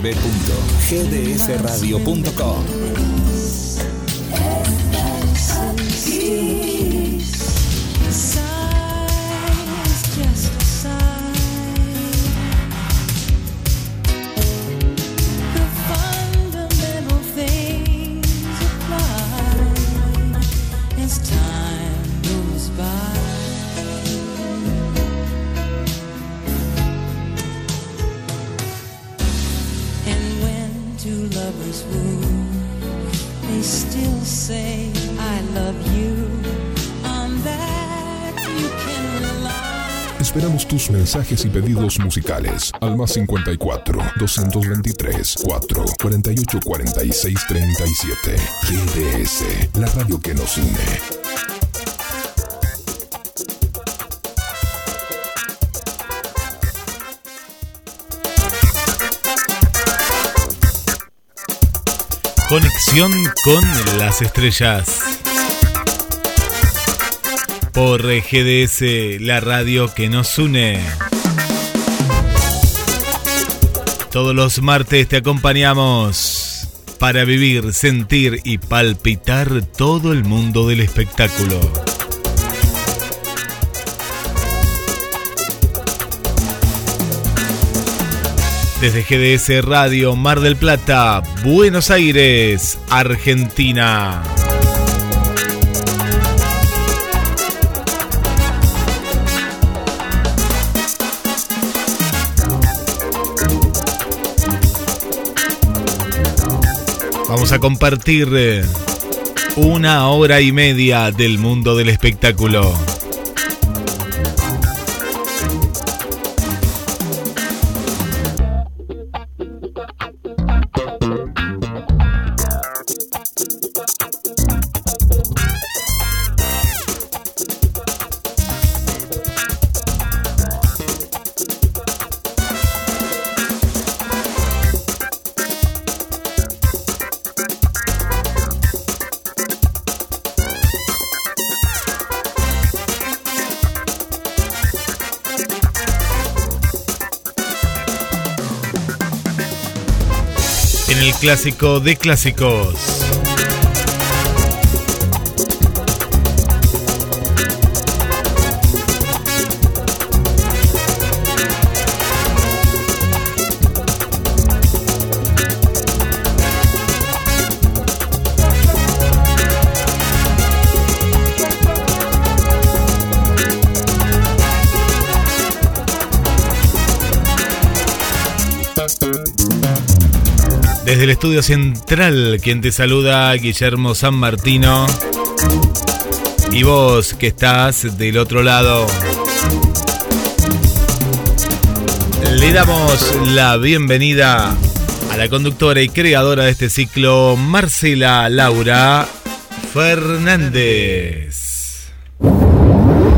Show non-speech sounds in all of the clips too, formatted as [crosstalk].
www.gdsradio.com mensajes y pedidos musicales al más 54 223 4 48 46 37. GDS, la radio que nos une. Conexión con las estrellas. Por GDS, la radio que nos une. Todos los martes te acompañamos para vivir, sentir y palpitar todo el mundo del espectáculo. Desde GDS Radio Mar del Plata, Buenos Aires, Argentina. Vamos a compartir eh, una hora y media del mundo del espectáculo. Clásico de clásicos. Desde el estudio central, quien te saluda, Guillermo San Martino. Y vos que estás del otro lado. Le damos la bienvenida a la conductora y creadora de este ciclo, Marcela Laura Fernández.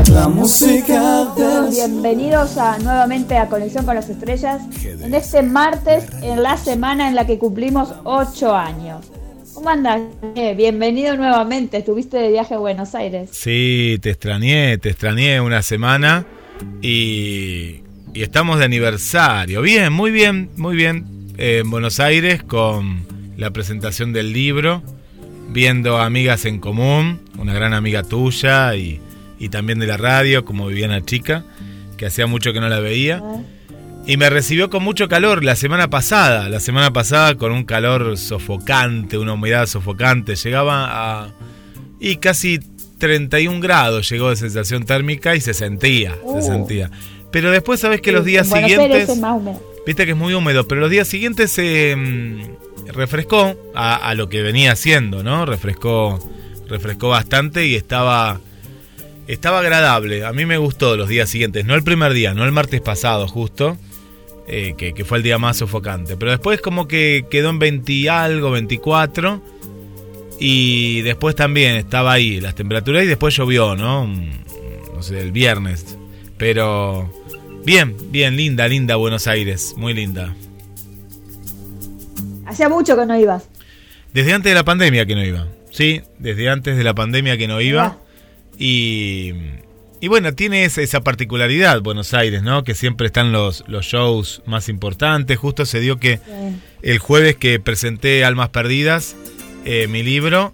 La música Bienvenidos a, nuevamente a Conexión con las Estrellas en este martes, en la semana en la que cumplimos 8 años. ¿Cómo andas? Eh, bienvenido nuevamente, estuviste de viaje a Buenos Aires. Sí, te extrañé, te extrañé una semana y, y estamos de aniversario. Bien, muy bien, muy bien. Eh, en Buenos Aires con la presentación del libro, viendo amigas en común, una gran amiga tuya y, y también de la radio, como Viviana Chica, que hacía mucho que no la veía. Y me recibió con mucho calor la semana pasada, la semana pasada con un calor sofocante, una humedad sofocante. Llegaba a... y casi 31 grados llegó de sensación térmica y se sentía, Uh. se sentía. Pero después sabes que los días siguientes... Es más. Viste que es muy húmedo, pero los días siguientes se mm, refrescó a, a lo que venía haciendo, ¿no? Refrescó, refrescó bastante y estaba, estaba agradable. A mí me gustó los días siguientes, no el primer día, no el martes pasado justo, eh, que, que fue el día más sofocante. Pero después como que quedó en 20 y algo, 24. Y después también estaba ahí las temperaturas y después llovió, ¿no? No sé, el viernes. Pero bien, bien, linda, linda Buenos Aires, muy linda. Hacía mucho que no ibas. Desde antes de la pandemia que no iba. Sí, desde antes de la pandemia que no iba. Y, y bueno, tiene esa, esa particularidad Buenos Aires, ¿no? Que siempre están los, los shows más importantes. Justo se dio que Sí. el jueves que presenté Almas Perdidas, eh, mi libro,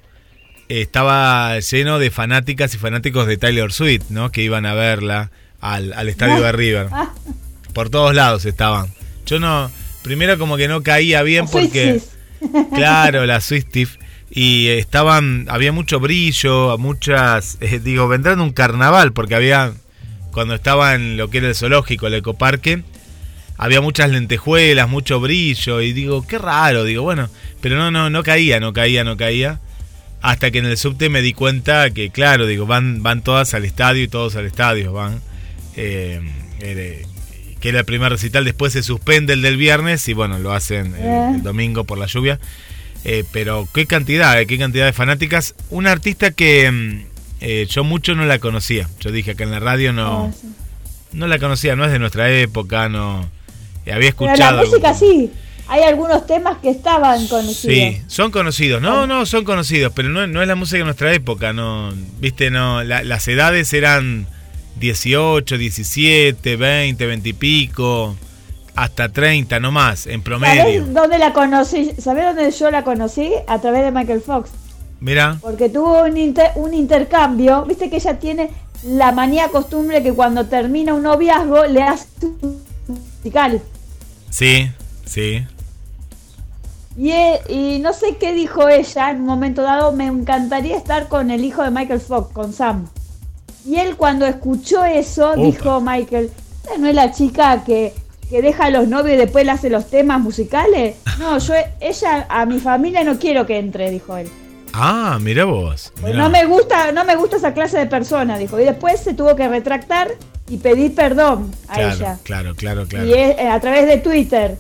eh, estaba lleno de fanáticas y fanáticos de Taylor Swift, ¿no? Que iban a verla al, al estadio de River. [laughs] Ah, Por todos lados estaban. Yo no, primero como que no caía bien porque... [laughs] Claro, la Swiftif. Y estaban, había mucho brillo, muchas, [laughs] eh, digo, vendrán un carnaval, porque había, cuando estaba en lo que era el zoológico, el ecoparque, había muchas lentejuelas, mucho brillo, y digo, qué raro, digo, bueno, pero no, no, no caía, no caía, no caía. Hasta que en el subte me di cuenta que, claro, digo, van, van todas al estadio y todos al estadio van. Eh, eh, que era el primer recital, después se suspende el del viernes y bueno, lo hacen el, el domingo por la lluvia. Eh, pero qué cantidad, eh, qué cantidad de fanáticas. Una artista que mm, eh, yo mucho no la conocía. Yo dije acá en la radio no, Ah, sí. no la conocía, no es de nuestra época, no. eh, había Pero escuchado. la música algo. sí. Hay algunos temas que estaban conocidos. Sí, son conocidos. No, no, son conocidos, pero no, no es la música de nuestra época, no. Viste, no. la- las edades eran 18, 17, 20, 20 y pico, hasta 30, no más, en promedio. ¿Sabés dónde la conocí? ¿Sabés dónde yo la conocí? A través de Michael Fox. Mira, Porque tuvo un, inter- un intercambio. Viste que ella tiene la manía costumbre que cuando termina un noviazgo le hace un musical. sí, sí. Y, e- y no sé qué dijo ella en un momento dado. Me encantaría estar con el hijo de Michael Fox, con Sam. Y él cuando escuchó eso Opa. dijo Michael, ¿esta no es la chica que, que deja a los novios y después le hace los temas musicales? No, yo ella a mi familia no quiero que entre, dijo él. Ah, mira vos. Pues no me gusta, no me gusta esa clase de persona, dijo. Y después se tuvo que retractar y pedir perdón a claro, ella. claro, claro, claro. Y es- eh, a través de Twitter.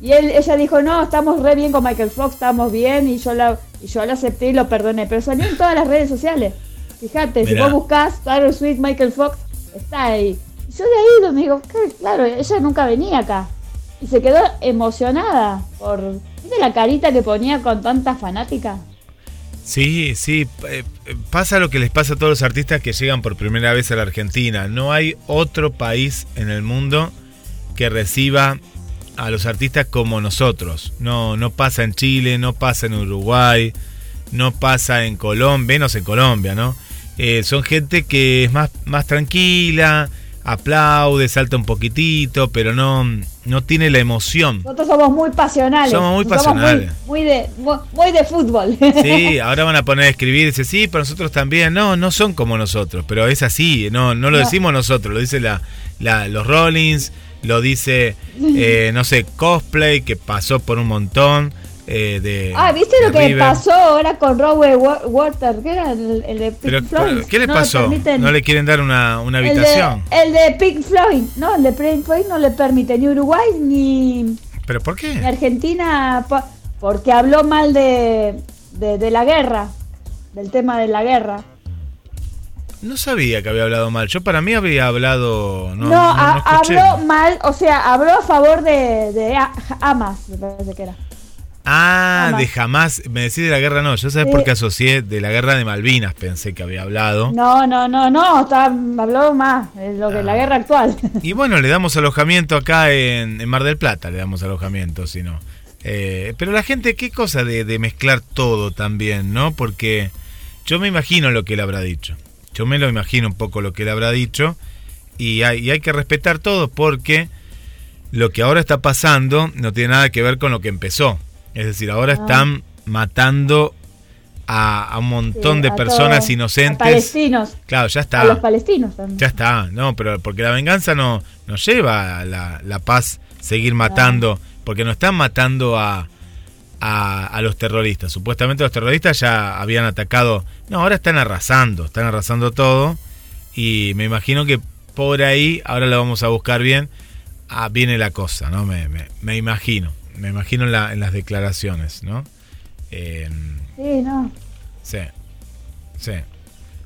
Y él, ella dijo, no, estamos re bien con Michael Fox, estamos bien, y yo la, y yo la acepté y lo perdoné. Pero salió en todas las redes sociales. Fíjate, si vos buscás Taylor Swift, Michael Fox, está ahí. Yo de ahí donde digo, "Claro, ella nunca venía acá. Y se quedó emocionada por... ¿Viste la carita que ponía con tanta fanática? Sí, sí, eh, pasa lo que les pasa a todos los artistas que llegan por primera vez a la Argentina. No hay otro país en el mundo que reciba a los artistas como nosotros. No, no pasa en Chile, no pasa en Uruguay, no pasa en Colombia, menos en Colombia, ¿no? Eh, son gente que es más, más tranquila, aplaude, salta un poquitito, pero no, no tiene la emoción. Nosotros somos muy pasionales. Somos muy pasionales. muy, de, muy, muy de fútbol. [laughs] Sí, ahora van a poner a escribir, dice, sí, pero nosotros también. No, no son como nosotros, pero es así, no, no lo No. decimos nosotros, lo dice la, la- los Rollins, lo dice, [laughs] eh, no sé, Cosplay, que pasó por un montón eh, de... Ah, ¿viste de lo que River. pasó ahora con Robert Wa- Water? ¿Qué era el, el de Pink Pero, Floyd? ¿Qué le No pasó? permiten- ¿No le quieren dar una, una el de- habitación? El de, Pink Floyd. No, el de Pink Floyd no le permite ni Uruguay ni, ¿Pero por ni qué? Argentina po- porque habló mal de, de, de la guerra, del tema de la guerra. No sabía que había hablado mal. Yo para mí había hablado... No, habló mal, o sea, habló a favor de, de Hamas, me parece que era. Ah, Jamás. de jamás. Me decís de la guerra, no. Yo sabes Sí. por qué asocié de la guerra de Malvinas, pensé que había hablado. No, no, no, no, está, habló más de lo que la Ah. guerra actual. Y bueno, le damos alojamiento acá en, en Mar del Plata, le damos alojamiento, si no. Eh, pero la gente, qué cosa de, de mezclar todo también, ¿no? Porque yo me imagino lo que él habrá dicho. Yo me lo imagino un poco lo que él habrá dicho. Y hay, y hay que respetar todo porque lo que ahora está pasando no tiene nada que ver con lo que empezó. Es decir, ahora Ah. están matando a, a un montón Sí, de personas todos, inocentes. A palestinos. Claro, ya está. A los palestinos también. Ya está, no, pero porque la venganza no nos lleva a la, la paz seguir matando, porque no están matando a, a, a los terroristas. Supuestamente los terroristas ya habían atacado, no, ahora están arrasando, están arrasando todo y me imagino que por ahí, ahora lo vamos a buscar bien, ah, viene la cosa, ¿no? Me, me, me imagino, me imagino en, la- en las declaraciones, ¿no? Eh, Sí, no. Sí, sí.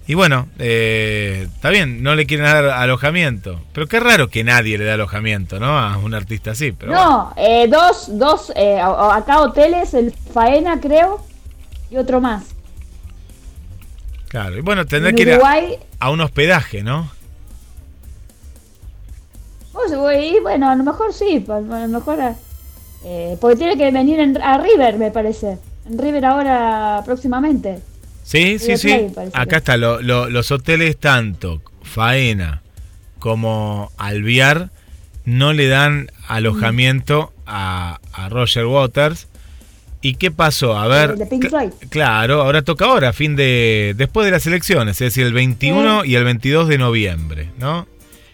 Y bueno, eh, está bien, no le quieren dar alojamiento. Pero qué raro que nadie le da alojamiento, ¿no? A un artista así. Pero bueno. No, eh, dos, dos, eh, a- a- acá hoteles, el Faena creo, y otro más. Claro, y bueno, tendrá En que ir a, a un hospedaje, ¿no? pues, y bueno, a lo mejor sí, a lo mejor, eh, porque tiene que venir en- a River, me parece. En River ahora próximamente. Sí, sí, River sí. Acá que. está, lo- lo- los hoteles tanto Faena como Alviar no le dan alojamiento a, a Roger Waters. ¿Y qué pasó? A ver, de Pink Floyd. claro, ahora toca ahora, fin de después de las elecciones, es decir, el 21 y el 22 de noviembre, ¿no?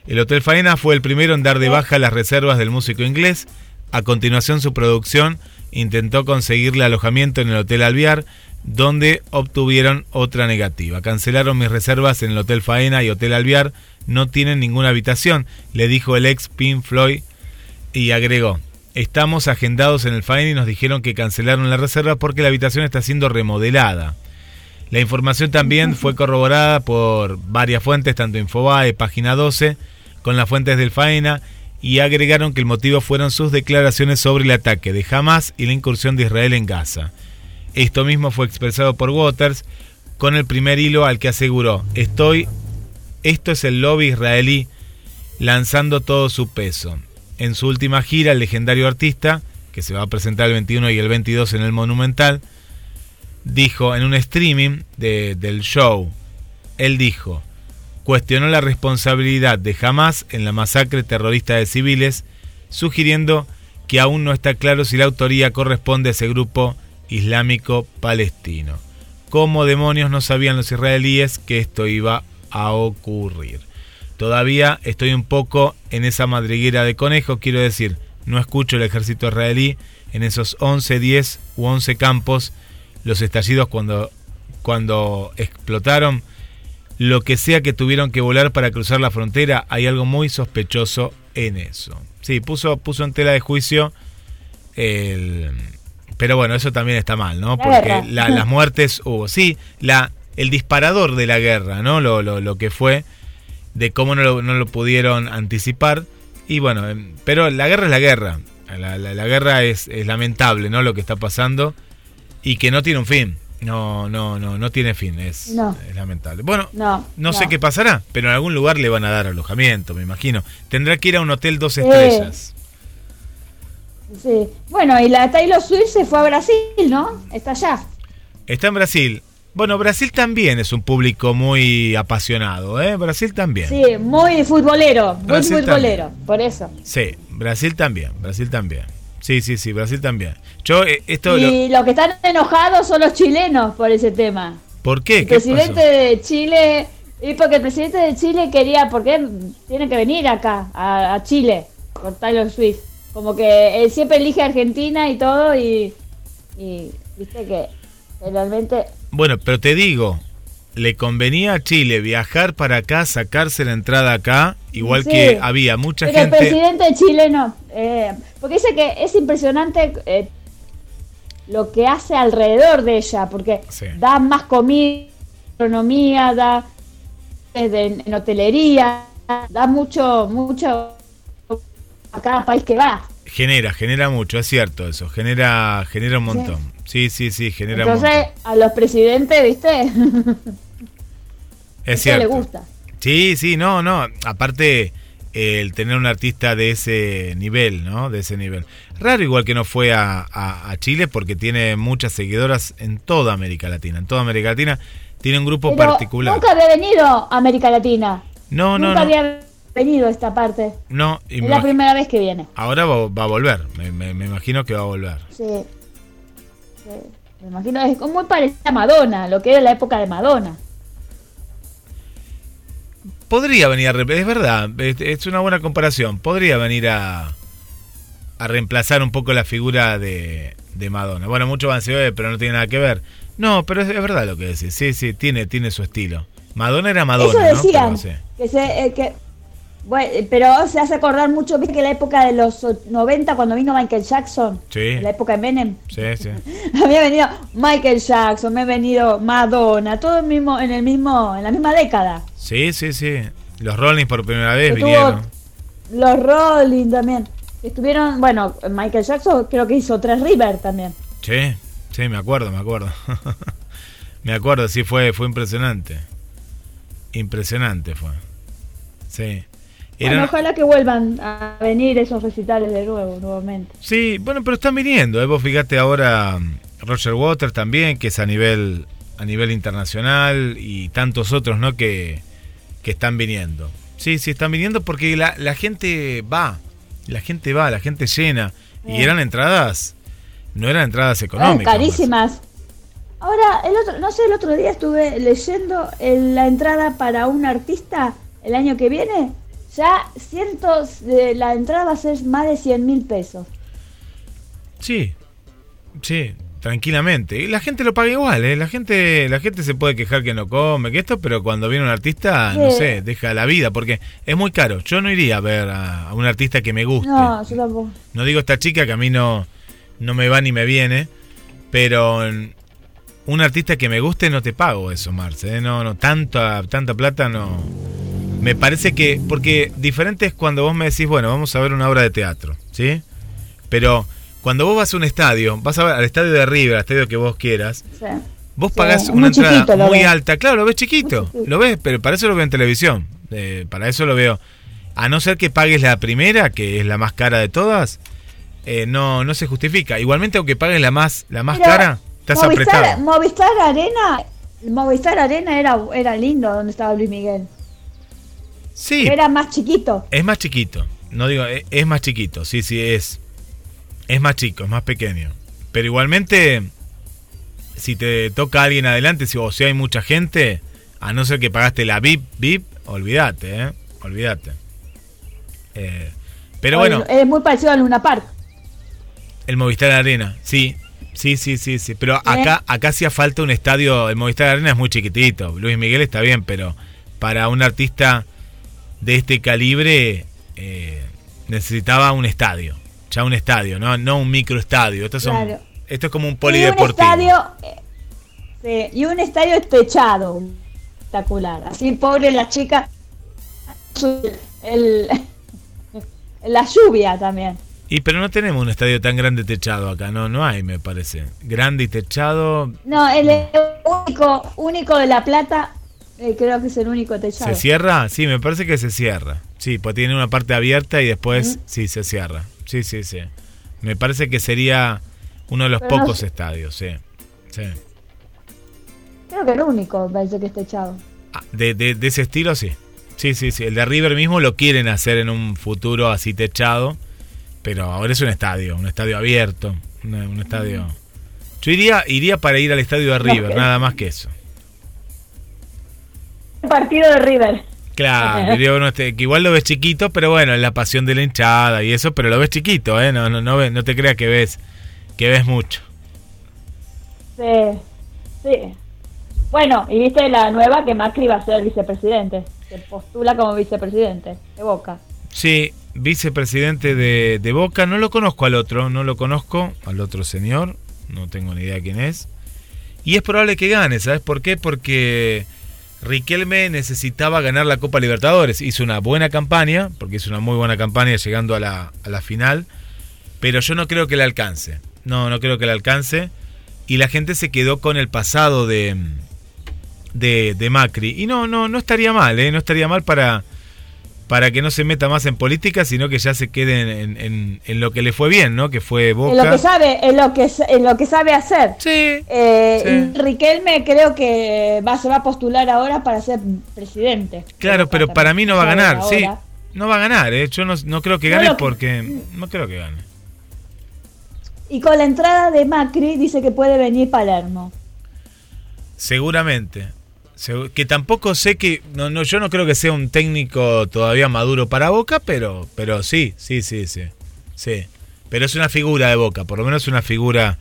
El Hotel Faena fue el primero en dar de baja las reservas del músico inglés. A continuación, su producción intentó conseguirle alojamiento en el Hotel Alviar, donde obtuvieron otra negativa. Cancelaron mis reservas en el Hotel Faena y Hotel Alviar. No tienen ninguna habitación, le dijo el ex Pink Floyd y agregó. Estamos agendados en el Faena y nos dijeron que cancelaron la reserva porque la habitación está siendo remodelada. La información también fue [laughs] corroborada por varias fuentes, tanto Infobae, Página 12, con las fuentes del Faena, y agregaron que el motivo fueron sus declaraciones sobre el ataque de Hamas y la incursión de Israel en Gaza. Esto mismo fue expresado por Waters con el primer hilo al que aseguró, estoy, esto es el lobby israelí lanzando todo su peso. En su última gira, el legendario artista, que se va a presentar el 21 y el 22 en el Monumental, dijo en un streaming de- del show, él dijo, cuestionó la responsabilidad de Hamas en la masacre terrorista de civiles, sugiriendo que aún no está claro si la autoría corresponde a ese grupo islámico palestino. ¿Cómo demonios no sabían los israelíes que esto iba a ocurrir? Todavía estoy un poco en esa madriguera de conejo, quiero decir, no escucho el ejército israelí en esos 11, 10 u 11 campos, los estallidos cuando, cuando explotaron, lo que sea que tuvieron que volar para cruzar la frontera, hay algo muy sospechoso en eso. Sí, puso, puso en tela de juicio el... Pero bueno, eso también está mal, ¿no? Porque la- [laughs] las muertes hubo. Sí, la, el disparador de la guerra, ¿no? Lo, lo, lo que fue, de cómo no lo, no lo pudieron anticipar. Y bueno, em, pero la guerra es la guerra. La, la- la guerra es, es lamentable, ¿no? Lo que está pasando. Y que no tiene un fin. No, no, no, no tiene fin. Es, No. es lamentable. Bueno, No, no, sé no. qué pasará, pero en algún lugar le van a dar alojamiento, me imagino. Tendrá que ir a un hotel dos estrellas. Sí. Bueno, y la Taylor Swift se fue a Brasil, ¿no? Está allá. Está en Brasil. Bueno, Brasil también es un público muy apasionado, ¿eh? Brasil también. Sí, muy futbolero, muy Brasil futbolero, por eso. Sí, Brasil también, Brasil también. Sí, sí, sí, Brasil también. Yo, eh, esto, lo- Y los que están enojados son los chilenos por ese tema. ¿por qué? El ¿Qué presidente pasó? de Chile, y porque el presidente de Chile quería, porque tiene que venir acá, a, a Chile, por Taylor Swift. Como que él siempre elige Argentina y todo, y, y viste que realmente Bueno, pero te digo, le convenía a Chile viajar para acá, sacarse la entrada acá, igual Sí. que había mucha Pero gente... el presidente chileno, eh, porque dice que es impresionante eh, lo que hace alrededor de ella, porque Sí. da más comida, gastronomía, da en, en hotelería, da mucho, mucho a cada país que va. Genera, genera mucho, es cierto eso, genera, genera un montón. Sí, sí, sí, genera un Entonces, montón. a los presidentes, ¿viste? [laughs] Es cierto. le gusta. Sí, sí, no, no. Aparte, el tener un artista de ese nivel, ¿no? De ese nivel. Raro igual que no fue a, a- a Chile porque tiene muchas seguidoras en toda América Latina. En toda América Latina tiene un grupo Pero particular. nunca había venido a América Latina. No, no, nunca no. había venido a esta parte. No, y Es la primera vez que viene. ahora va, va a volver. Me, me- me imagino que va a volver. Sí. Sí. Me imagino, es como muy parecida a Madonna, lo que era la época de Madonna. Podría venir a reemplazar, es verdad, es, una buena comparación. Podría venir a, a reemplazar un poco la figura de, de Madonna. Bueno, muchos van "Eh, pero no tiene nada que ver. No, pero es, es verdad lo que decís. Sí, sí, tiene, tiene su estilo. Madonna era Madonna, Eso ¿no? decían, Pero no que se, eh, que, bueno, eh, pero se hace acordar mucho, viste que la época de los o- 90 cuando vino Michael Jackson, Sí. la época de Menem, Sí, sí. [laughs] había venido Michael Jackson, me ha venido Madonna, todo el mismo, en el mismo, en la misma década. Sí, sí, sí. Los Rollins por primera vez Estuvo- vinieron. Los Rolling también. Estuvieron, bueno, Michael Jackson creo que hizo tres River también. Sí, sí, me acuerdo, me acuerdo. [laughs] me acuerdo, sí, fue, fue impresionante. Impresionante fue. Sí. Bueno, ojalá que vuelvan a venir esos recitales de nuevo, nuevamente. Sí, bueno, pero están viniendo. ¿eh? Vos fíjate ahora mm, Roger Waters también, que es a nivel, a nivel internacional, y tantos otros, ¿no? Que, que están viniendo. Sí, sí, están viniendo porque la, la gente va. La gente va, la gente llena. Y eran entradas, no eran entradas Eran económicas. carísimas. Ahora, el otro, no sé, el otro día estuve leyendo el- la entrada para un artista el año que viene. Ya cientos de la entrada va a ser más de 100 mil pesos. Sí, sí, tranquilamente. Y la gente lo paga igual, ¿eh? La gente, la gente se puede quejar que no come, que esto, pero cuando viene un artista, no sé, deja la vida, porque es muy caro. Yo no iría a ver a, a un artista que me guste. No, yo tampoco. No digo esta chica que a mí no, no me va ni me viene, pero un artista que me guste no te pago eso, Marce. ¿eh? No, no, tanta, tanta plata no. Me parece que, porque diferente es cuando vos me decís, bueno, vamos a ver una obra de teatro, ¿sí? Pero cuando vos vas a un estadio, vas a ver al estadio de River, al estadio que vos quieras, Sí. vos Sí, pagás una entrada muy ves. alta. Claro, lo ves chiquito, lo ves, pero para eso lo veo en televisión. Eh, para eso lo veo. A no ser que pagues la primera, que es la más cara de todas, eh, no, no se justifica. Igualmente, aunque pagues la más, la más Pero cara, estás Movistar, apretado. Movistar Arena, Movistar Arena era, era lindo donde estaba Luis Miguel. Sí, Era más chiquito. es más chiquito. No digo, es, es más chiquito. Sí, sí, es. Es más chico, es más pequeño. Pero igualmente, si te toca alguien adelante, si, o si hay mucha gente, a no ser que pagaste la VIP, VIP, olvídate, ¿eh? Olvídate. Eh, pero bueno, Es muy parecido a Luna Park. el Movistar Arena, sí. Sí, sí, sí, sí. Pero acá, acá hacía falta un estadio. El Movistar Arena es muy chiquitito. Luis Miguel está bien, pero para un artista de este calibre eh, necesitaba un estadio. Ya un estadio, no, no un microestadio. Esto, son, Claro. esto es como un Y un polideportivo. estadio, eh, sí, y un estadio techado, espectacular. Así pobre la chica, el, la lluvia también. Y pero no tenemos un estadio tan grande techado acá, no, no hay, me parece. Grande y techado. No, el único, único de La Plata, eh, creo que es el único techado. ¿Se cierra? Sí, me parece que se cierra. Sí, pues tiene una parte abierta y después sí se cierra. Sí, sí, sí. Me parece que sería uno de los Pero pocos estadios, sí. sí. Creo que el único parece que es techado. Ah, De, de- de ese estilo, sí. Sí, sí, sí. El de River mismo lo quieren hacer en un futuro así techado. Pero ahora es un estadio, un estadio abierto. Un, un estadio. Yo iría, iría para ir al estadio de River, [laughs] nada más que eso. Partido de River. Claro, [laughs] diría uno este, que igual lo ves chiquito, pero bueno, es la pasión de la hinchada y eso, pero lo ves chiquito, ¿eh? No, no, no, te creas que ves, que ves mucho. Sí, sí. Bueno, y viste la nueva que Macri va a ser vicepresidente. Se postula como vicepresidente de Boca. Sí, vicepresidente de, de Boca, no lo conozco al otro, no lo conozco, al otro señor, no tengo ni idea quién es. Y es probable que gane, ¿sabes por qué? Porque Riquelme necesitaba ganar la Copa Libertadores. Hizo una buena campaña, porque hizo una muy buena campaña llegando a la, final, pero yo no creo que le alcance. No, no creo que le alcance. Y la gente se quedó con el pasado de, de, de Macri. Y no, no, no estaría mal, ¿eh? No estaría mal para, para que no se meta más en política, sino que ya se quede en, en- en- en lo que le fue bien, ¿no? Que fue En lo Boca. que sabe, en lo que, en lo que sabe hacer. Sí. Eh, Sí. Riquelme creo que va, se va a postular ahora para ser presidente. Claro, pero para mí no va a ganar, sí. No va a ganar, ¿eh? Yo no, no creo que gane porque... [laughs] No creo que gane. Y con la entrada de Macri dice que puede venir Palermo. Seguramente. Que tampoco sé que. No, no, yo no creo que sea un técnico todavía maduro para Boca, pero, pero sí, sí, sí, sí. Sí. Pero es una figura de Boca, por lo menos una figura.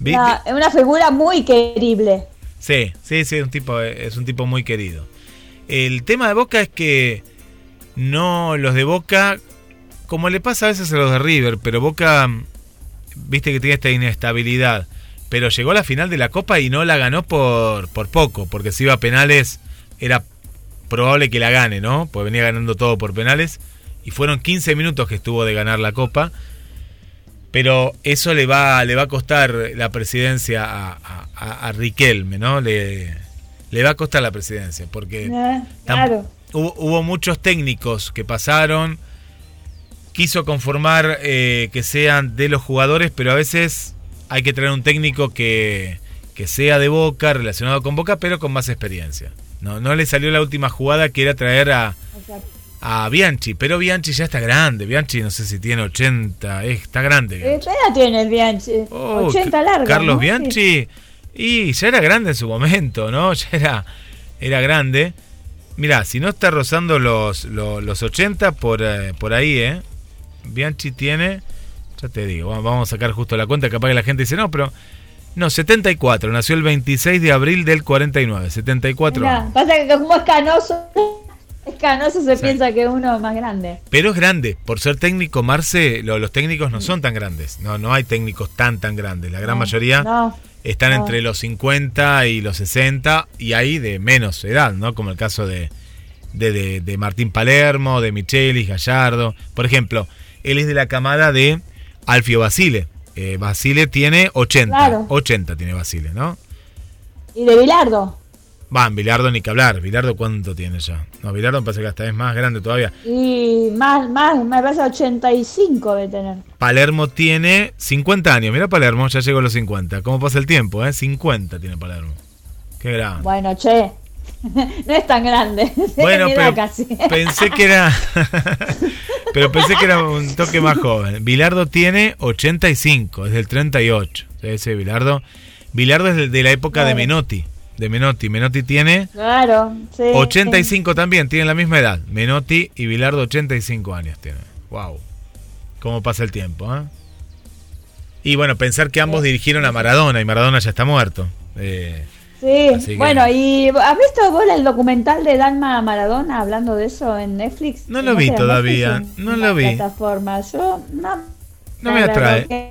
Una, una figura muy querible. Sí, sí, sí, un tipo, es un tipo muy querido. El tema de Boca es que no los de Boca, como le pasa a veces a los de River, pero Boca, viste que tiene esta inestabilidad, pero llegó a la final de la Copa y no la ganó por, por poco, porque si iba a penales era probable que la gane, ¿no? Pues venía ganando todo por penales y fueron 15 minutos que estuvo de ganar la Copa. Pero eso le va, le va a costar la presidencia a, a- a- a Riquelme, ¿no? Le, le va a costar la presidencia, porque Eh, claro. hubo, hubo muchos técnicos que pasaron, quiso conformar eh, que sean de los jugadores, pero a veces hay que traer un técnico que, que sea de Boca, relacionado con Boca, pero con más experiencia. No, no le salió la última jugada que era traer a, a Bianchi, pero Bianchi ya está grande. Bianchi no sé si tiene 80, eh, está grande. ¿Qué Bianchi. edad tiene el Bianchi? Oh, 80 Ca- larga. Carlos ¿no? Bianchi. Y ya era grande en su momento, ¿no? [laughs] Ya era, era grande. Mirá, si no está rozando los, los, los 80 por, eh, por ahí, ¿eh? Bianchi tiene, ya te digo, va- vamos a sacar justo la cuenta, capaz que la gente dice, no, pero... No, 74, nació el 26 de abril del 49, 74 Mirá, años. pasa que como es canoso, es canoso se Sí. piensa que uno es más grande. Pero es grande, por ser técnico, Marce, lo- los técnicos no son tan grandes, no, no hay técnicos tan tan grandes, la gran No, mayoría no, están no. entre los 50 y los 60 y ahí de menos edad, ¿no? Como el caso de, de, de- de Martín Palermo, de Michelis, Gallardo. Por ejemplo, él es de la camada de Alfio Basile. Eh, Basile tiene 80, Claro. 80 tiene Basile, ¿no? Y de Bilardo. Va, Bilardo ni que hablar. Bilardo cuánto tiene ya. No, Bilardo me parece que hasta es más grande todavía. Y más, más, me parece 85 de tener. Palermo tiene 50 años. Mira Palermo, ya llegó a los 50. ¿Cómo pasa el tiempo, eh? 50 tiene Palermo. Qué grande. Bueno, che, [laughs] no es tan grande. [laughs] Bueno, pero casi. [laughs] pensé que era. pero pensé que era un toque más joven. Bilardo tiene 85, es del 38. Ese Bilardo. Bilardo es de- la época de. Menotti. De Menotti. Menotti tiene Claro, sí. 85 también, tienen la misma edad. Menotti y Bilardo 85 años tienen. Wow. ¿Cómo pasa el tiempo, eh? Y bueno, pensar que ambos dirigieron a Maradona y Maradona ya está muerto. Eh, Sí, que- bueno, ¿y has visto vos el documental de Dalma Maradona hablando de eso en Netflix? No lo vi todavía, no lo vi. plataforma. Yo no, No me atrae. que-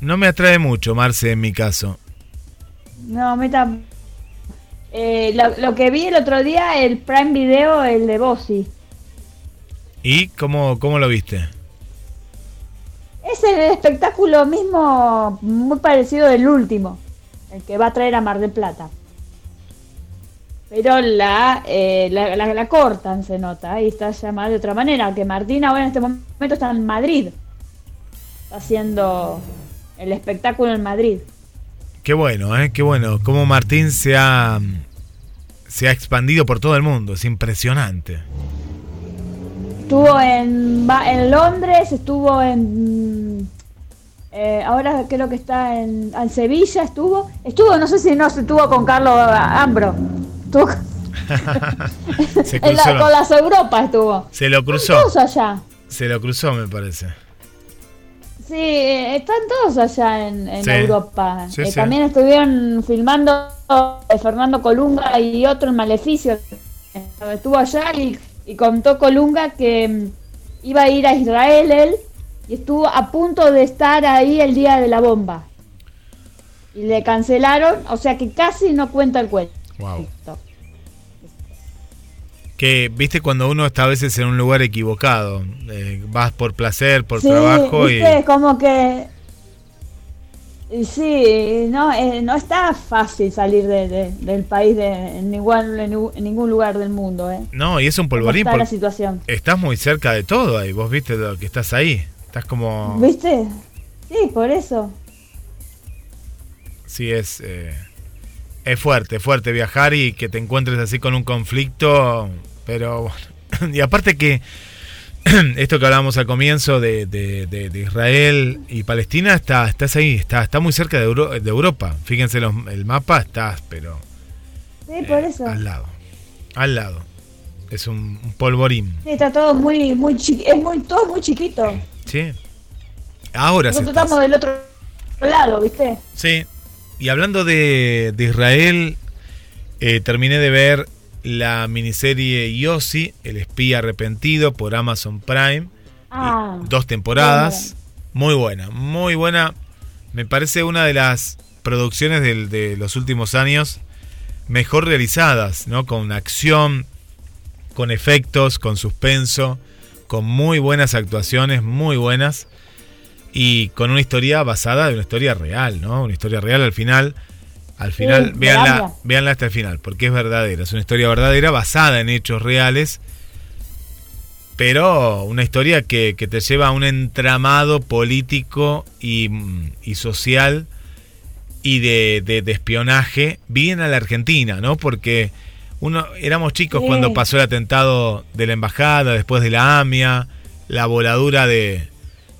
no me atrae mucho, Marce, en mi caso. No, a mí eh, lo, lo que vi el otro día, el Prime Video, el de Bossi. ¿Y cómo, cómo lo viste? Es el espectáculo mismo, muy parecido del último, el que va a traer a Mar del Plata. Pero la, eh, la, cortan, se nota, y está llamada de otra manera, que Martín ahora en este momento está en Madrid, está haciendo el espectáculo en Madrid. Qué bueno, ¿eh? Qué bueno. Cómo Martín se ha, se ha expandido por todo el mundo. Es impresionante. Estuvo en, en Londres, estuvo en... eh, ahora creo que está en, en Sevilla, estuvo. Estuvo, no sé si no, estuvo con Carlos Ambro. Estuvo Se [laughs] en la- cruzó. con las Europas estuvo. Se lo cruzó. Todos allá. Se lo cruzó, me parece. Sí, eh, están todos allá en, en Sí. Europa. Sí, Eh, sí. También estuvieron filmando eh, Fernando Colunga y otro en Maleficio. Estuvo allá y, y contó Colunga que mm, iba a ir a Israel él y estuvo a punto de estar ahí el día de la bomba. Y le cancelaron, o sea que casi no cuenta el cuento. Wow. Que, viste, cuando uno está a veces en un lugar equivocado. eh, vas por placer, por Sí, trabajo y. viste, como que sí, no, eh, no está fácil salir de- de- del país de, en, ningún, en ningún- en ningún lugar del mundo, ¿eh? No, y es un ¿Cómo polvorín. está la situación? estás muy cerca de todo ahí. Vos viste lo que estás ahí. Estás como. ¿Viste? Sí, por eso. Sí, es. eh, es fuerte, fuerte viajar y que te encuentres así con un conflicto. Pero bueno. [laughs] Y aparte que [clears throat] esto que hablábamos al comienzo de, de- de- de Israel y Palestina, está, estás ahí, está, está muy cerca de, Euro- de Europa. Fíjense los- el mapa, estás, pero Sí, por eso. al lado. Al lado. Es un, un polvorín. Sí, está todo muy, muy chiqui- es muy, todo muy chiquito. ¿Sí? Ahora sí. Nosotros estás. estamos del otro lado, ¿viste? Sí. Y hablando de, de Israel, eh, terminé de ver la miniserie Yossi, el espía arrepentido, por Amazon Prime. Ah, Dos temporadas. Muy buena, muy buena. Me parece una de las producciones del- de los últimos años mejor realizadas, ¿no? Con acción, con efectos, con suspenso, con muy buenas actuaciones, muy buenas. Y con una historia basada en una historia real, ¿no? Una historia real al final. Al final, véanla, veanla. véanla hasta el final, porque es verdadera. Es una historia verdadera basada en hechos reales pero una historia que, que te lleva a un entramado político y, mm, y social y de, de- de espionaje bien a la Argentina, ¿no? Porque uno éramos chicos Sí. cuando pasó el atentado de la embajada, después de la AMIA, la voladura de,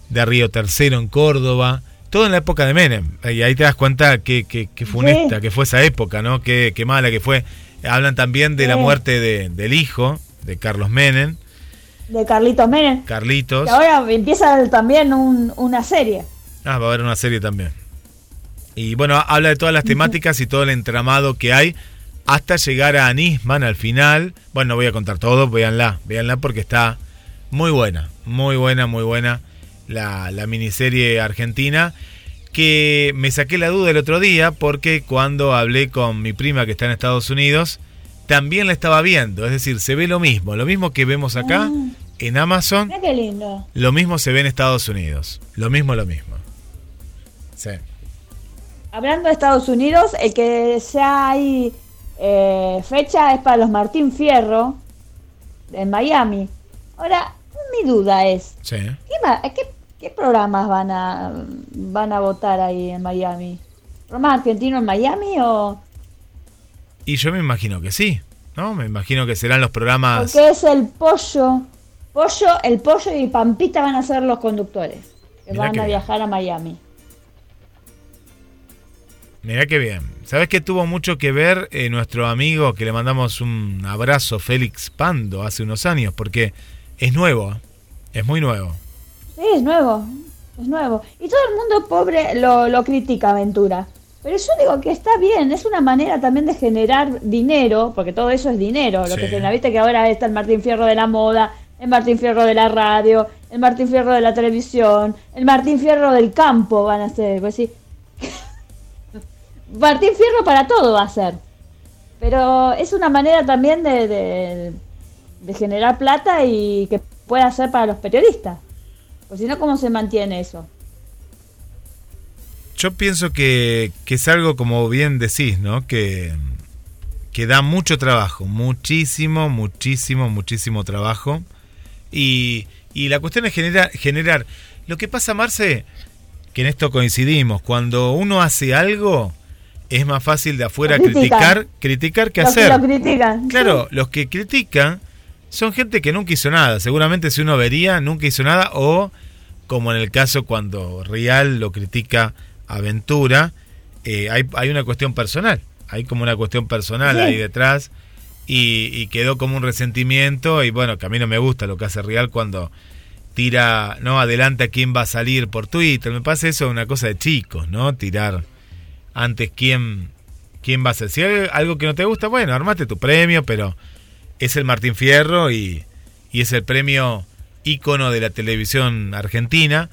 de Río Tercero en Córdoba, todo en la época de Menem. Y ahí te das cuenta que, que, que funesta, Sí. que fue esa época, ¿no? Que, que mala que fue. Hablan también de la muerte de- del hijo, de Carlos Menem, de Carlitos Menem. Carlitos. Y ahora empieza también un- una serie. Ah, va a haber una serie también. Y bueno, habla de todas las temáticas y todo el entramado que hay hasta llegar a Nisman al final. Bueno, no voy a contar todo, véanla, véanla porque está muy buena, muy buena, muy buena la, la miniserie argentina. Que me saqué la duda el otro día porque cuando hablé con mi prima que está en Estados Unidos, también la estaba viendo. Es decir, se ve lo mismo, lo mismo que vemos acá Ah. en Amazon. Qué lindo. Lo mismo se ve en Estados Unidos. Lo mismo, lo mismo. Sí. Hablando de Estados Unidos, el que ya hay eh, fecha es para los Martín Fierro en Miami. Ahora, mi duda es, Sí. ¿qué, qué, qué programas van a van a votar ahí en Miami? ¿Programas argentinos en Miami o Y yo me imagino que sí. ¿No? Me imagino que serán los programas. porque es el pollo? Pollo, el pollo y Pampita van a ser los conductores que Mirá van a bien. viajar a Miami. Mirá qué bien. ¿Sabes que tuvo mucho que ver eh, nuestro amigo que le mandamos un abrazo, Félix Pando, hace unos años? Porque es nuevo. ¿eh? Es muy nuevo. Sí, es nuevo, es nuevo. Y todo el mundo pobre lo, lo critica Aventura. Pero yo digo que está bien, es una manera también de generar dinero, porque todo eso es dinero. Lo Sí. que genera, viste que ahora está el Martín Fierro de la moda, el Martín Fierro de la radio, el Martín Fierro de la televisión, el Martín Fierro del campo van a ser. Pues sí. [laughs] Martín Fierro para todo va a ser. Pero es una manera también de, de, de generar plata y que pueda ser para los periodistas. Pues si no, ¿cómo se mantiene eso? Yo pienso que, que es algo como bien decís, ¿no? Que, que da mucho trabajo, muchísimo, muchísimo, muchísimo trabajo. Y, y la cuestión es generar, generar. Lo que pasa, Marce, que en esto coincidimos, cuando uno hace algo, es más fácil de afuera criticar, criticar que Los hacer. que lo critican. Claro, los que critican son gente que nunca hizo nada. Seguramente si uno vería, nunca hizo nada. O como en el caso cuando Real lo critica a Ventura, eh, hay, hay una cuestión personal. Hay como una cuestión personal Sí. ahí detrás. Y, y quedó como un resentimiento. Y bueno, que a mí no me gusta lo que hace Real cuando tira, no, adelanta quién va a salir por Twitter. Me parece eso una cosa de chicos, ¿no? Tirar antes quién, quién va a ser. Si hay algo que no te gusta, bueno, armate tu premio, pero es el Martín Fierro y, y es el premio ícono de la televisión argentina.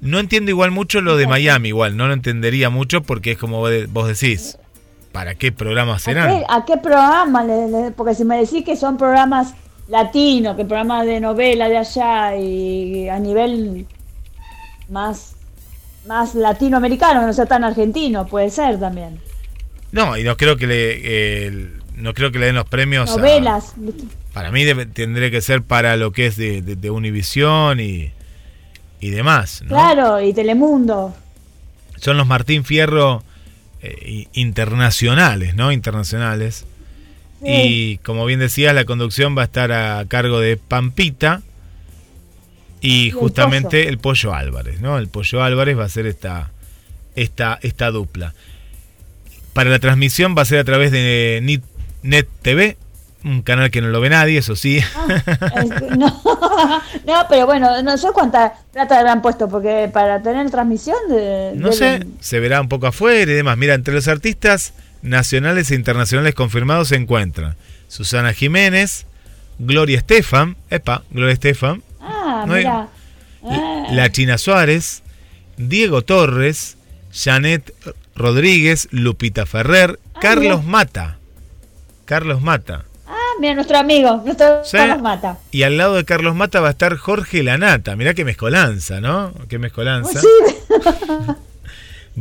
No entiendo igual mucho lo de Miami, igual, no lo entendería mucho porque es como vos de- vos decís, ¿para qué programas ¿A serán? qué, a qué programa? porque si me decís que son programas latinos, que programas de novela de allá y a nivel más, más latinoamericano, no sea tan argentino, puede ser también. No, y no creo que le eh, no creo que le den los premios a- Novelas. Para mí debe- tendría que ser para lo que es de, de, de Univisión y, y demás, ¿no? Claro, y Telemundo. son los Martín Fierro eh, internacionales, ¿no? Internacionales. Sí. Y como bien decías, la conducción va a estar a cargo de Pampita. Y el justamente el pollo Álvarez, ¿no? El pollo Álvarez va a ser esta, esta, esta dupla. Para la transmisión va a ser a través de Net TV, un canal que no lo ve nadie, eso sí. Ah, [laughs] no, [laughs] no, pero bueno, no sé cuánta plata habrán puesto, porque para tener transmisión de... No de- sé, se verá un poco afuera y demás. Mira, entre los artistas nacionales e internacionales confirmados se encuentran Susana Jiménez, Gloria Estefan, epa, Gloria Estefan, Ah, No mira. Ah, La China Suárez, Diego Torres, Janet Rodríguez, Lupita Ferrer, Ah, Carlos mira. Mata. Carlos Mata. Mira, nuestro amigo, nuestro Sí. Carlos Mata. Y al lado de Carlos Mata va a estar Jorge Lanata. Mirá qué mezcolanza, ¿no? Qué mezcolanza. Sí,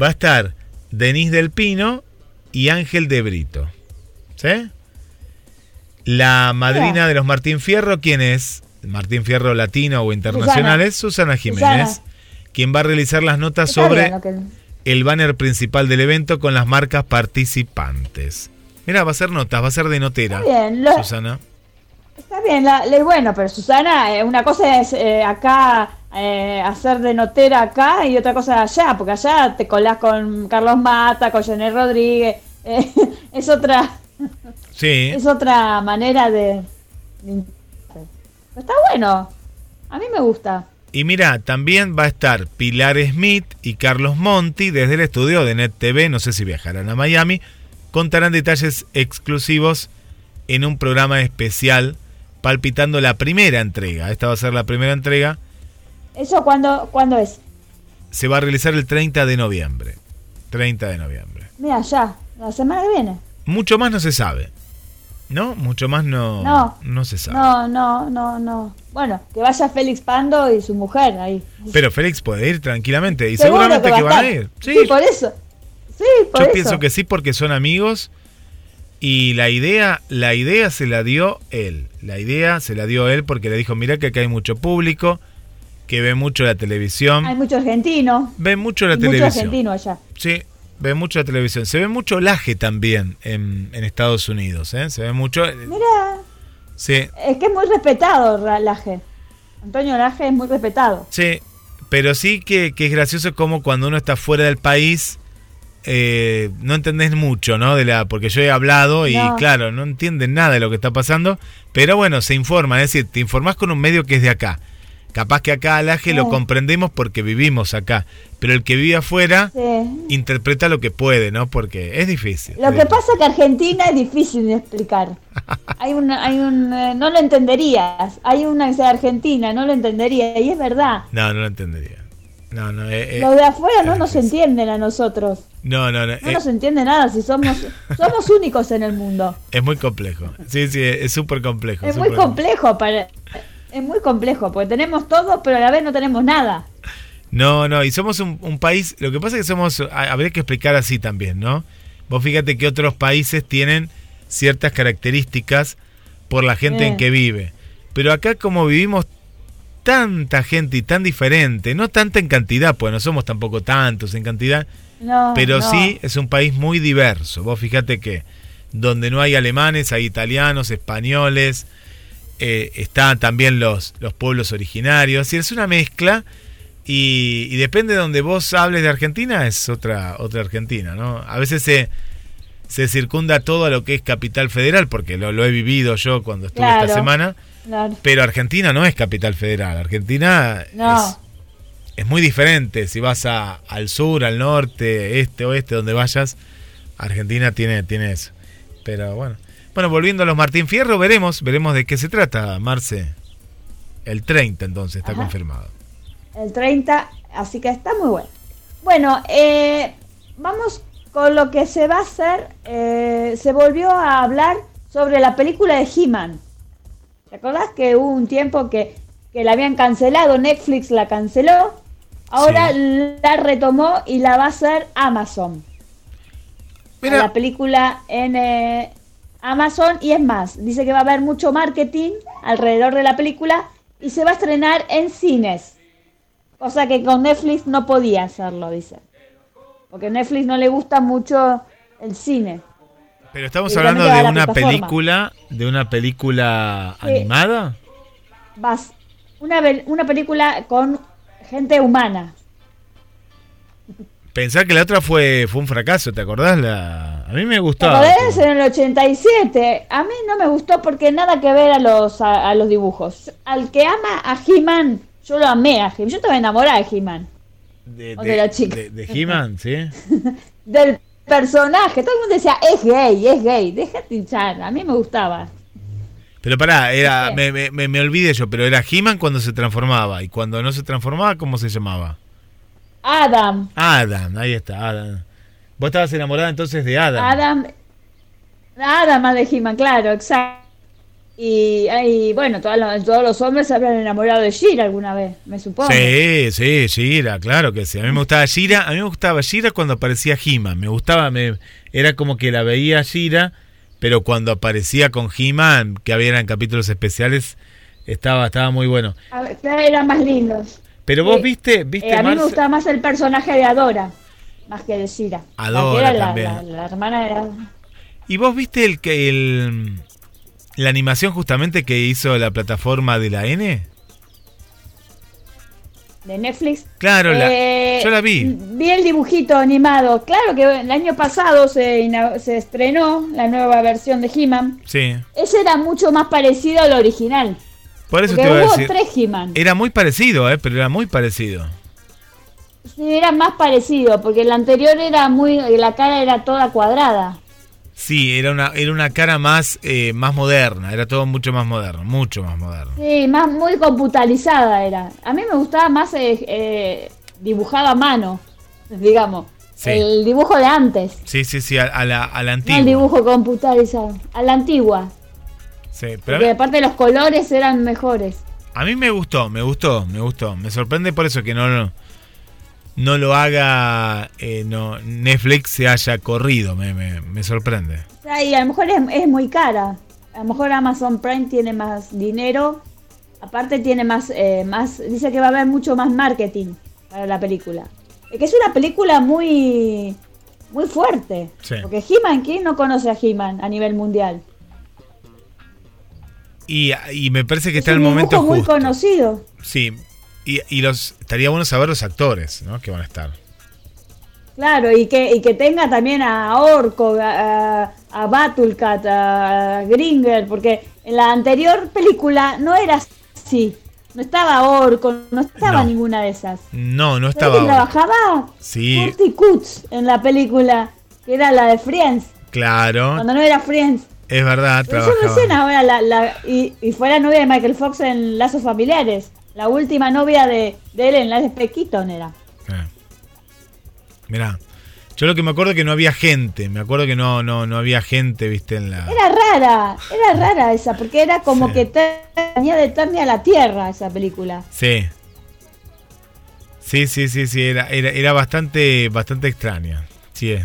Va a estar Denise del Pino y Ángel de Brito. ¿Sí? La madrina Mira. de los Martín Fierro, ¿quién es? Martín Fierro latino o internacional es Susana Jiménez, Susana. quien va a realizar las notas está sobre bien lo que- el banner principal del evento con las marcas participantes. Mira, va a ser notas, va a ser de notera. Está bien, lo- Susana. Está bien, la, le- bueno, pero Susana, eh, una cosa es eh, acá eh, hacer de notera acá y otra cosa allá, porque allá te colás con Carlos Mata, con Janet Rodríguez, [laughs] es otra Sí. es otra manera de, de- está bueno, a mí me gusta. Y mira, también va a estar Pilar Smith y Carlos Monti desde el estudio de Net TV, no sé si viajarán a Miami, contarán detalles exclusivos en un programa especial palpitando la primera entrega. Esta va a ser la primera entrega. ¿Eso cuándo, cuándo es? Se va a realizar el 30 de noviembre. 30 de noviembre. Mira, ya, la semana que viene. Mucho más no se sabe. ¿No? Mucho más no, No. se sabe. No, no, no, no. Bueno, que vaya Félix Pando y su mujer ahí. Pero Félix puede ir tranquilamente y Seguro seguramente va que, van a ir. Sí, por eso. Sí, por Yo eso. pienso que sí porque son amigos y la idea, la idea se la dio él. La idea se la dio él porque le dijo, mira que acá hay mucho público, que ve mucho la televisión. Hay mucho argentino. Ve mucho la y mucho televisión. argentino allá. Sí, ve mucho la televisión. Se ve mucho laje también en, en Estados Unidos, ¿eh? Se ve mucho... Mira, Sí, es que es muy respetado Laje. Antonio Laje es muy respetado. Sí, pero sí que, que es gracioso como cuando uno está fuera del país eh, no entendés mucho, ¿no? De la, porque yo he hablado y No. claro, no entienden nada de lo que está pasando, pero bueno, se informan, es decir, te informás con un medio que es de acá. Capaz que acá al Aje lo comprendemos porque vivimos acá, pero el que vive afuera Sí. interpreta lo que puede, ¿no? Porque es difícil. Lo es que difícil. pasa que Argentina es difícil de explicar. [laughs] Hay una, hay un, eh, no lo entenderías. Hay una que sea Argentina, no lo entendería. Y es verdad. No, no lo entendería. No, no, eh, eh, Los de afuera no es nos entienden a nosotros. no, no, no, No eh, nos entiende nada si somos somos [laughs] únicos en el mundo. es muy complejo. Sí, sí, es súper complejo. Es muy complejo para es muy complejo porque tenemos todo pero a la vez no tenemos nada. No, no, y somos un, un país, lo que pasa es que somos, habría que explicar así también, ¿no? Vos fíjate que otros países tienen ciertas características por la gente en que vive. Pero acá como vivimos tanta gente y tan diferente, no tanta en cantidad, pues no somos tampoco tantos en cantidad, No, pero no. sí es un país muy diverso. Vos fíjate que donde no hay alemanes, hay italianos, españoles, eh, están también los, los pueblos originarios, y es una mezcla, y, y depende de donde vos hables de Argentina, es otra, otra Argentina, ¿no? A veces se, se circunda todo a lo que es capital federal, porque lo, lo he vivido yo cuando estuve esta semana, Claro. pero Argentina no es capital federal, Argentina No. es, es muy diferente. Si vas a, al sur, al norte, este, oeste, donde vayas, Argentina tiene, tiene eso. Pero bueno. Bueno, volviendo a los Martín Fierro, veremos, veremos de qué se trata, Marce. El 30 entonces está Ajá. confirmado. El 30, así que está muy bueno. Bueno, eh, vamos con lo que se va a hacer. eh, se volvió a hablar sobre la película de He-Man. ¿Te acordás que hubo un tiempo que, que la habían cancelado? Netflix la canceló. Ahora la retomó y la va a hacer Amazon. Mira, La película en eh, Amazon y es más, dice que va a haber mucho marketing alrededor de la película y se va a estrenar en cines. Cosa que con Netflix no podía hacerlo, dice. Porque a Netflix no le gusta mucho el cine. Pero estamos hablando de una película, de una película Sí. animada. Vas, una, una película con gente humana. Pensá que la otra fue, fue un fracaso, ¿te acordás? La... A mí me ¿Te gustó. acordás en el 87? A mí no me gustó porque nada que ver a los, a, a los dibujos. Al que ama a He-Man, yo lo amé a He-Man. Yo estaba enamorada de He-Man. De, de la chica. De, de He-Man, ¿sí? [laughs] Del personaje. Todo el mundo decía, es gay, es gay. Déjate hinchar. A mí me gustaba. Pero pará, era, me, me, me, me olvidé yo, pero era He-Man cuando se transformaba. Y cuando no se transformaba, ¿cómo se llamaba? Adam. Adam, ahí está, Adam. Vos estabas enamorada entonces de Adam. Adam. Adam más de He-Man, claro, exacto. Y, y bueno, todos los, todos los hombres se habrán enamorado de Shira alguna vez, me supongo. Sí, sí, Shira, claro que sí. A mí me gustaba Shira, a mí me gustaba Shira cuando aparecía He-Man. Me gustaba, me, era como que la veía Shira, pero cuando aparecía con He-Man, que había en capítulos especiales, estaba, estaba muy bueno. Ver, eran más lindos. Pero vos viste, viste Eh, a mí me gustaba más el personaje de Adora, más que de Shira. Adora era la, también. la- la hermana de la- ¿Y vos viste el que el la animación justamente que hizo la plataforma de la N? de Netflix. Claro, la- Eh, yo la vi. Vi el dibujito animado. Claro que el año pasado se, se estrenó la nueva versión de He-Man. Sí. Ese era mucho más parecido al original. Por eso te iba a hubo decir. tres He-Man. Era muy parecido, eh, pero era muy parecido. Sí, era más parecido, porque el anterior era muy. La cara era toda cuadrada. Sí, era una era una cara más eh, más moderna, era todo mucho más moderno, mucho más moderno. Sí, más muy computarizada era. A mí me gustaba más eh, eh, dibujado a mano, digamos. Sí. El dibujo de antes. Sí, sí, sí, a, a la a la No antigua. el dibujo computarizado. A la antigua. Sí, pero Porque mí, aparte los colores eran mejores. a mí me gustó, me gustó, me gustó. Me sorprende por eso que no no, no lo haga eh, no Netflix se haya corrido, me, me, me sorprende. Y a lo mejor es, es muy cara. A lo mejor Amazon Prime tiene más dinero. Aparte tiene más, eh, más, dice que va a haber mucho más marketing para la película. Es que es una película muy, muy fuerte. Sí. Porque He-Man, ¿quién no conoce a He-Man a nivel mundial? Y, y me parece que Es está el momento dibujo muy justo. conocido. Sí. Y, y los estaría bueno saber los actores, ¿no? Que van a estar. Claro, y que, y que tenga también a Orco, a, a, Battlecat, a Gringer, porque en la anterior película no era así. No estaba Orco, no estaba No. ninguna de esas. No, no ¿Sabes estaba. quién trabajaba? Sí. Curti Kutz en la película, que era la de Friends, Claro, cuando no era Friends. es verdad, Pero yo trabajaba. recién ahora, la, la, y, y fue la novia de Michael Fox en Lazos Familiares. La última novia de, de él en la de Keaton era. Eh. Mirá, yo lo que me acuerdo es que no había gente, me acuerdo que no, no, no había gente, viste, en la... Era rara, era rara esa, porque era como Sí. que te- tenía de Eternia a la Tierra esa película. Sí. Sí, sí, sí, sí, era, era, era bastante, bastante extraña. Sí.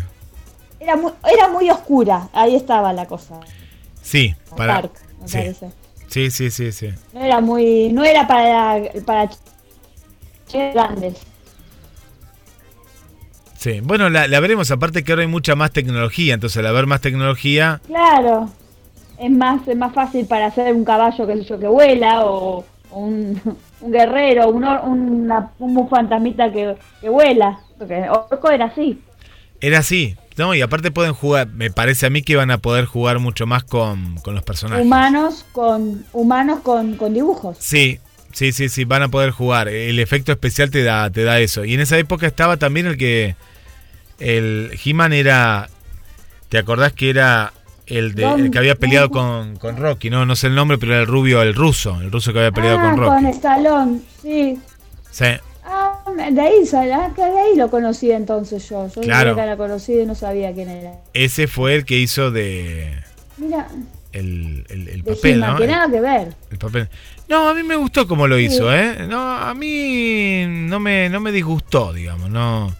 Era muy, era muy oscura, ahí estaba la cosa. sí, para... Me sí. parece. Sí, sí, sí, sí. No era muy, no era para, para grandes. Sí, bueno, la, la veremos, aparte que ahora hay mucha más tecnología, entonces al haber más tecnología, Claro, es más, es más fácil para hacer un caballo que, yo, que vuela o, o un, [laughs] un guerrero, un, una- un fantasmita que, que vuela. Porque Orco era así. era así, ¿no? Y aparte pueden jugar, me parece a mí que van a poder jugar mucho más con, con los personajes. Humanos con humanos con, con dibujos. Sí, sí, sí, sí, van a poder jugar. El efecto especial te da, te da eso. Y en esa época estaba también el que. El He-Man era. ¿Te acordás que era el, de, el que había peleado con, con Rocky? No, no sé el nombre, pero era el rubio, el ruso. El ruso que había peleado ah, con Rocky. Stallone, sí. Sí, de ahí, ah, de ahí lo conocí entonces yo. Yo Claro. era conocido y no sabía quién era. ese fue el que hizo de. Mira, El, el, papel, ¿no? que nada que ver. El papel. No, a mí me gustó como lo hizo, ¿eh? No, a mí no me, no me disgustó, digamos, no,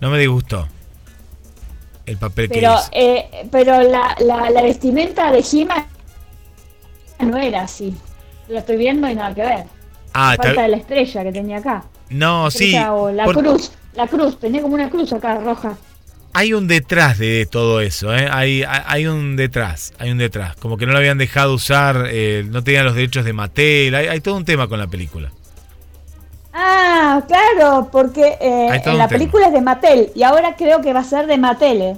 no me disgustó el papel que hizo. eh, pero la, la, la vestimenta de He-Man no era así. Lo estoy viendo y nada que ver. Ah, Falta de la estrella que tenía acá. No, sí, o la por- cruz. La cruz, tenía como una cruz acá roja. hay un detrás de todo eso, ¿eh? hay, hay- hay un detrás, hay un detrás. Como que no lo habían dejado usar, eh, no tenían los derechos de Mattel, hay, hay todo un tema con la película. Ah, claro, porque eh, en la película es de Mattel y ahora creo que va a ser de Mattel. eh.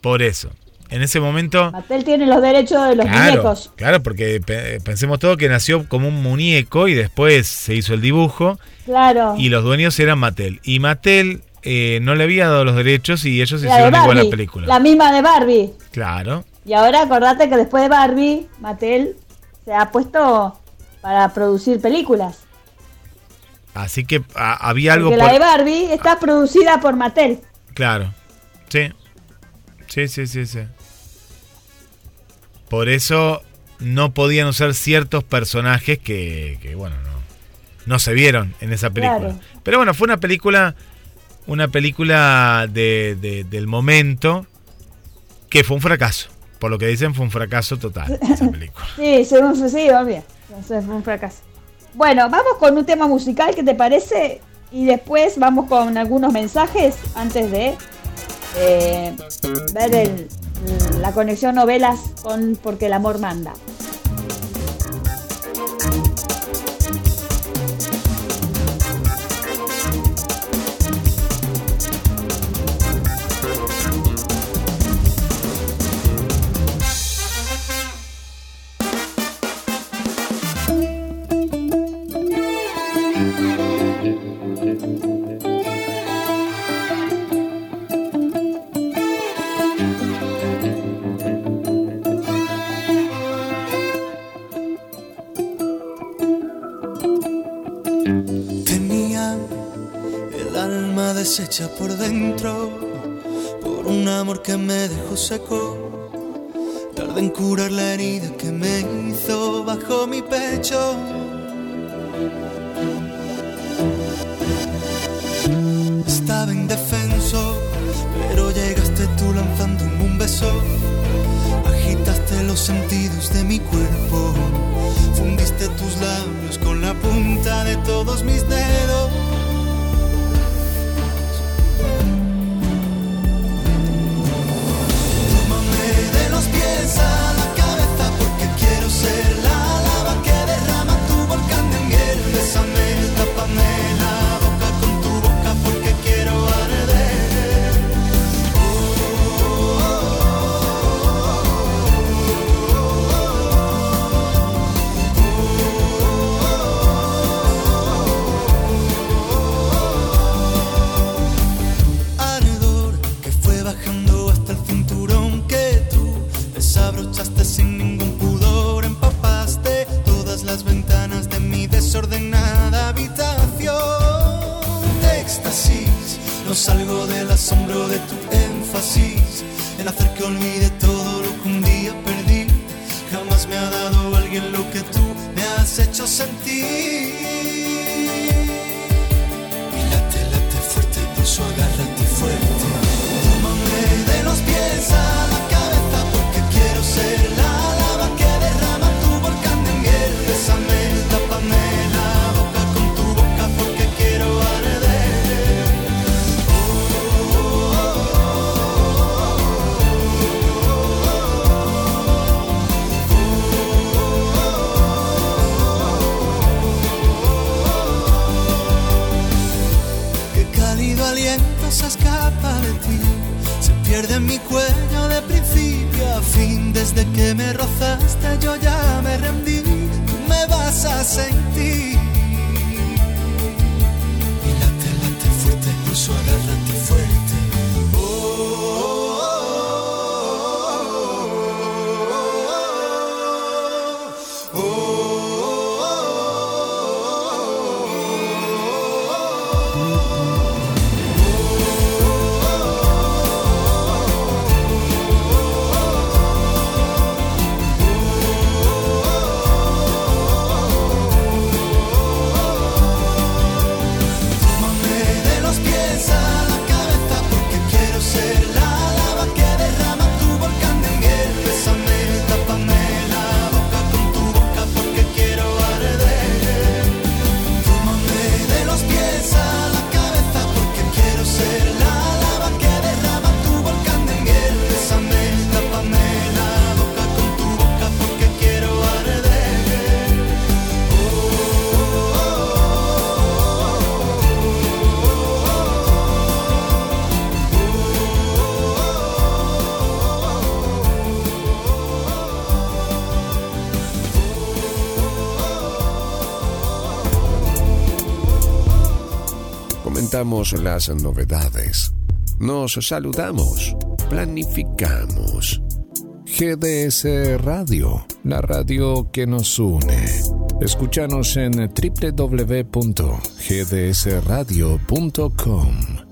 Por eso. En ese momento... Mattel tiene los derechos de los Claro, muñecos. claro, porque pe- pensemos todo que nació como un muñeco y después se hizo el dibujo Claro. y los dueños eran Mattel. Y Mattel eh, no le había dado los derechos y ellos la hicieron igual la película. la misma de Barbie. Claro. Y ahora acordate que después de Barbie, Mattel se ha puesto para producir películas. Así que a- había algo Porque por... la de Barbie está producida por Mattel. Claro. Sí. Sí, sí, sí, sí. Por eso no podían usar ciertos personajes que, que, bueno, no, no se vieron en esa película. Claro. Pero bueno, fue una película, una película de, de- del momento que fue un fracaso. Por lo que dicen, fue un fracaso total esa [laughs] película. Sí, según sí, obvio. Eso fue un fracaso. Bueno, vamos con un tema musical, ¿qué te parece? Y después vamos con algunos mensajes antes de eh, ver el- la conexión novelas con Porque el amor manda. Dejó seco. Tardé en curar la herida que me hizo bajo mi pecho. Comentamos las novedades. Nos saludamos, planificamos. GDS Radio, la radio que nos une. Escúchanos en www.gdsradio.com.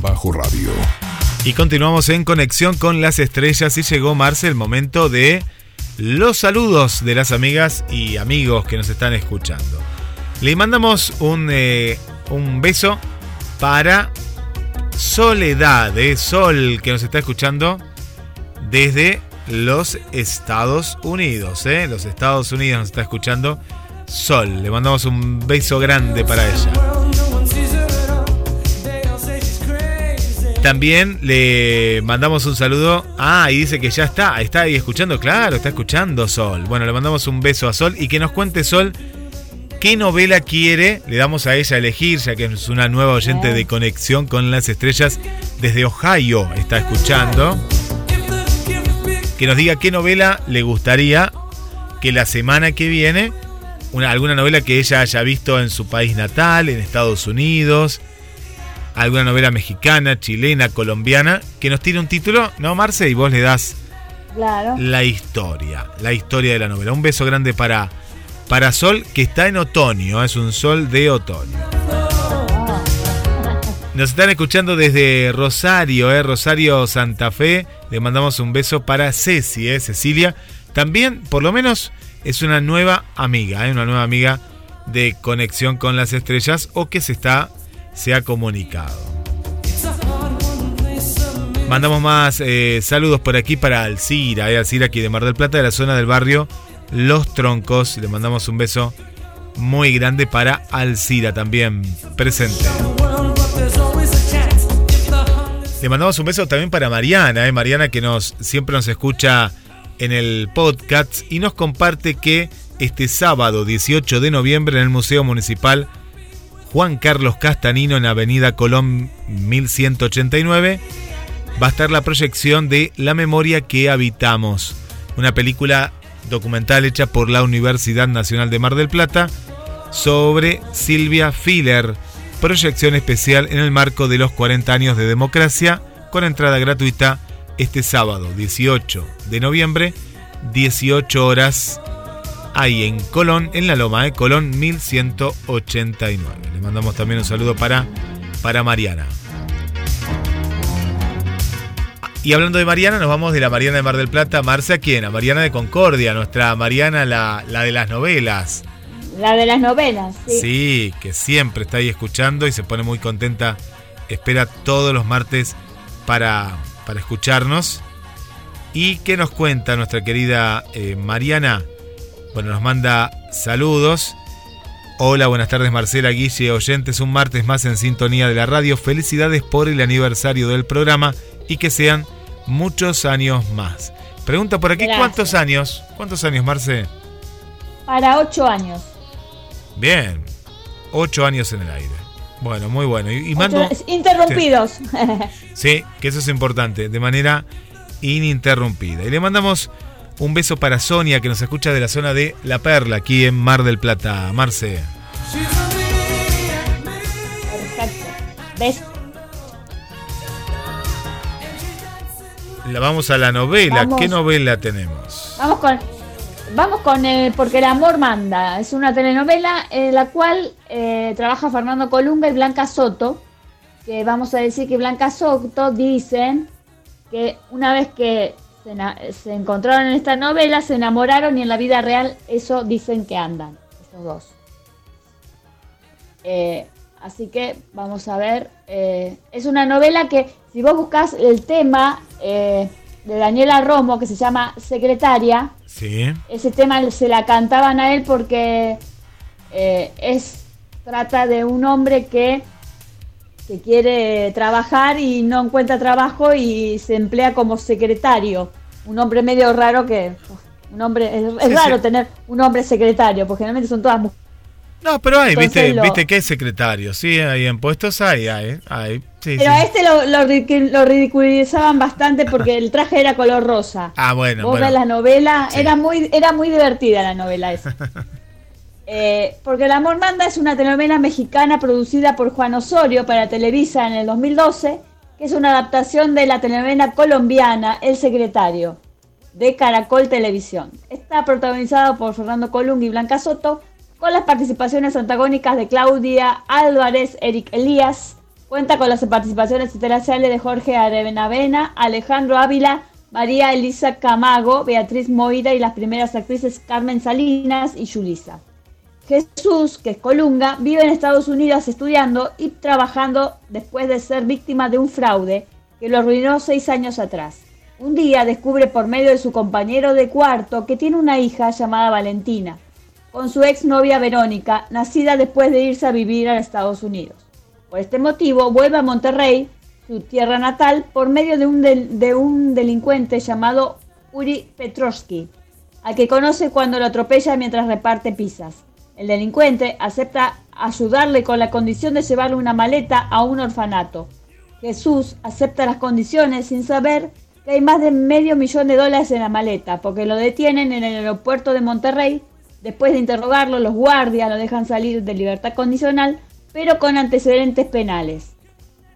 bajo radio Y continuamos en conexión con las estrellas y llegó Marce el momento de los saludos de las amigas y amigos que nos están escuchando. Le mandamos un, eh, un beso para Soledad, Sol, que nos está escuchando desde los Estados Unidos. ¿eh? Los Estados Unidos nos está escuchando Sol. Le mandamos un beso grande para ella. También le mandamos un saludo. Ah, y dice que ya está, está ahí escuchando, claro, está escuchando Sol. Bueno, le mandamos un beso a Sol y que nos cuente Sol qué novela quiere. Le damos a ella a elegir, ya que es una nueva oyente de conexión con las estrellas desde Ohio. Está escuchando. Que nos diga qué novela le gustaría que la semana que viene, una, alguna novela que ella haya visto en su país natal, en Estados Unidos alguna novela mexicana, chilena, colombiana, que nos tiene un título, ¿no, Marce? Y vos le das la historia, la historia de la novela. Un beso grande para, para Sol, que está en otoño, es un sol de otoño. Nos están escuchando desde Rosario, ¿eh? Rosario Santa Fe. Le mandamos un beso para Ceci, ¿eh? Cecilia. También, por lo menos, es una nueva amiga, ¿eh? una nueva amiga de conexión con las estrellas o que se está se ha comunicado. Mandamos más eh, saludos por aquí para Alcira, eh, Alcira aquí de Mar del Plata, de la zona del barrio Los Troncos. Le mandamos un beso muy grande para Alcira también presente. Le mandamos un beso también para Mariana, eh, Mariana que nos siempre nos escucha en el podcast y nos comparte que este sábado 18 de noviembre en el Museo Municipal Juan Carlos Castanino en Avenida Colón 1189, va a estar la proyección de La memoria que habitamos, una película documental hecha por la Universidad Nacional de Mar del Plata sobre Silvia Filler, proyección especial en el marco de los 40 años de democracia, con entrada gratuita este sábado 18 de noviembre, 18 horas ahí en Colón, en la Loma, de. Colón 1189. Le mandamos también un saludo para, para Mariana. Y hablando de Mariana, nos vamos de la Mariana de Mar del Plata. Marcia, ¿quién? A Mariana de Concordia, nuestra Mariana, la, la de las novelas. La de las novelas, sí. Sí, que siempre está ahí escuchando y se pone muy contenta. Espera todos los martes para, para escucharnos. ¿Y qué nos cuenta nuestra querida eh, Mariana? Bueno, nos manda saludos. Hola, buenas tardes Marcela Guille, oyentes, un martes más en sintonía de la radio. Felicidades por el aniversario del programa y que sean muchos años más. Pregunta por aquí, ¿cuántos años? ¿Cuántos años, Marce? Para ocho años. Bien. Ocho años en el aire. Bueno, muy bueno. Y, mando. Interrumpidos. Sí, que eso es importante, de manera ininterrumpida. Y le mandamos un beso para Sonia, que nos escucha de la zona de La Perla, aquí en Mar del Plata. Marce. Perfecto. La vamos a la novela. ¿Qué novela tenemos? Vamos con, vamos con el Porque el amor manda. Es una telenovela en la cual eh, trabaja Fernando Colunga y Blanca Soto. Que vamos a decir que Blanca Soto dicen que una vez que se, encontraron en esta novela, se enamoraron y en la vida real eso dicen que andan, estos dos. Eh, así que vamos a ver. Eh, es una novela que, si vos buscas el tema eh, de Daniela Romo, que se llama Secretaria, sí. ese tema se la cantaban a él porque es trata de un hombre que que quiere trabajar y no encuentra trabajo y se emplea como secretario. Un hombre medio raro que... Un hombre, es, raro tener un hombre secretario, porque generalmente son todas mujeres. No, pero hay, viste, viste que es secretario, sí, hay en puestos hay, hay, hay. pero a este lo, lo, ridiculizaban bastante porque el traje era color rosa. [laughs] Ah, bueno. Vos bueno. la novela, era muy, era muy divertida la novela esa. [laughs] Eh, porque El amor manda es una telenovela mexicana producida por Juan Osorio para Televisa en el 2012, que es una adaptación de la telenovela colombiana El Secretario, de Caracol Televisión. Está protagonizado por Fernando Colung y Blanca Soto, con las participaciones antagónicas de Claudia Álvarez, Eric Elías. Cuenta con las participaciones internacionales de Jorge Arevenavena, Alejandro Ávila, María Elisa Camago, Beatriz Moira y las primeras actrices Carmen Salinas y Yulisa. Jesús, que es Colunga, vive en Estados Unidos estudiando y trabajando después de ser víctima de un fraude que lo arruinó seis años atrás. Un día descubre por medio de su compañero de cuarto que tiene una hija llamada Valentina, con su exnovia Verónica, nacida después de irse a vivir a Estados Unidos. Por este motivo vuelve a Monterrey, su tierra natal, por medio de un, de un delincuente llamado Uri Petrovsky, al que conoce cuando lo atropella mientras reparte pizzas. El delincuente acepta ayudarle con la condición de llevarle una maleta a un orfanato. Jesús acepta las condiciones sin saber que hay más de medio millón de dólares en la maleta, porque lo detienen en el aeropuerto de Monterrey. Después de interrogarlo, los guardias lo dejan salir de libertad condicional, pero con antecedentes penales.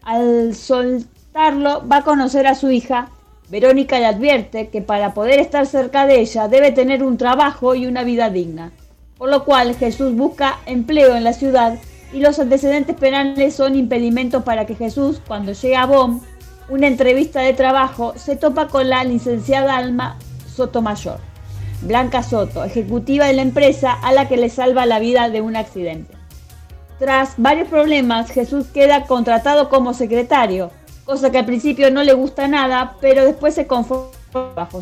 Al soltarlo, va a conocer a su hija. Verónica le advierte que para poder estar cerca de ella debe tener un trabajo y una vida digna por lo cual Jesús busca empleo en la ciudad y los antecedentes penales son impedimentos para que Jesús, cuando llega a BOM, una entrevista de trabajo, se topa con la licenciada Alma Sotomayor, Blanca Soto, ejecutiva de la empresa a la que le salva la vida de un accidente. Tras varios problemas, Jesús queda contratado como secretario, cosa que al principio no le gusta nada, pero después se conforma.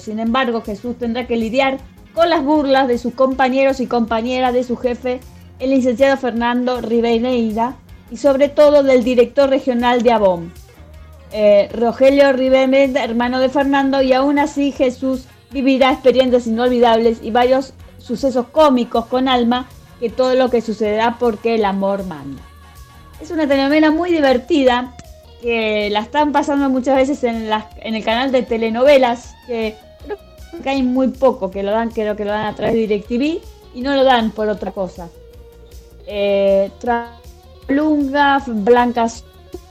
Sin embargo, Jesús tendrá que lidiar con las burlas de sus compañeros y compañeras de su jefe, el licenciado Fernando Ribeira, y sobre todo del director regional de Avon, eh, Rogelio Ribeira, hermano de Fernando, y aún así Jesús vivirá experiencias inolvidables y varios sucesos cómicos con alma que todo lo que sucederá porque el amor manda. Es una telenovela muy divertida que la están pasando muchas veces en, en el canal de telenovelas que que hay muy poco que lo dan, creo que lo dan a través de DirecTV y no lo dan por otra cosa. Eh, Lunga, Blancas,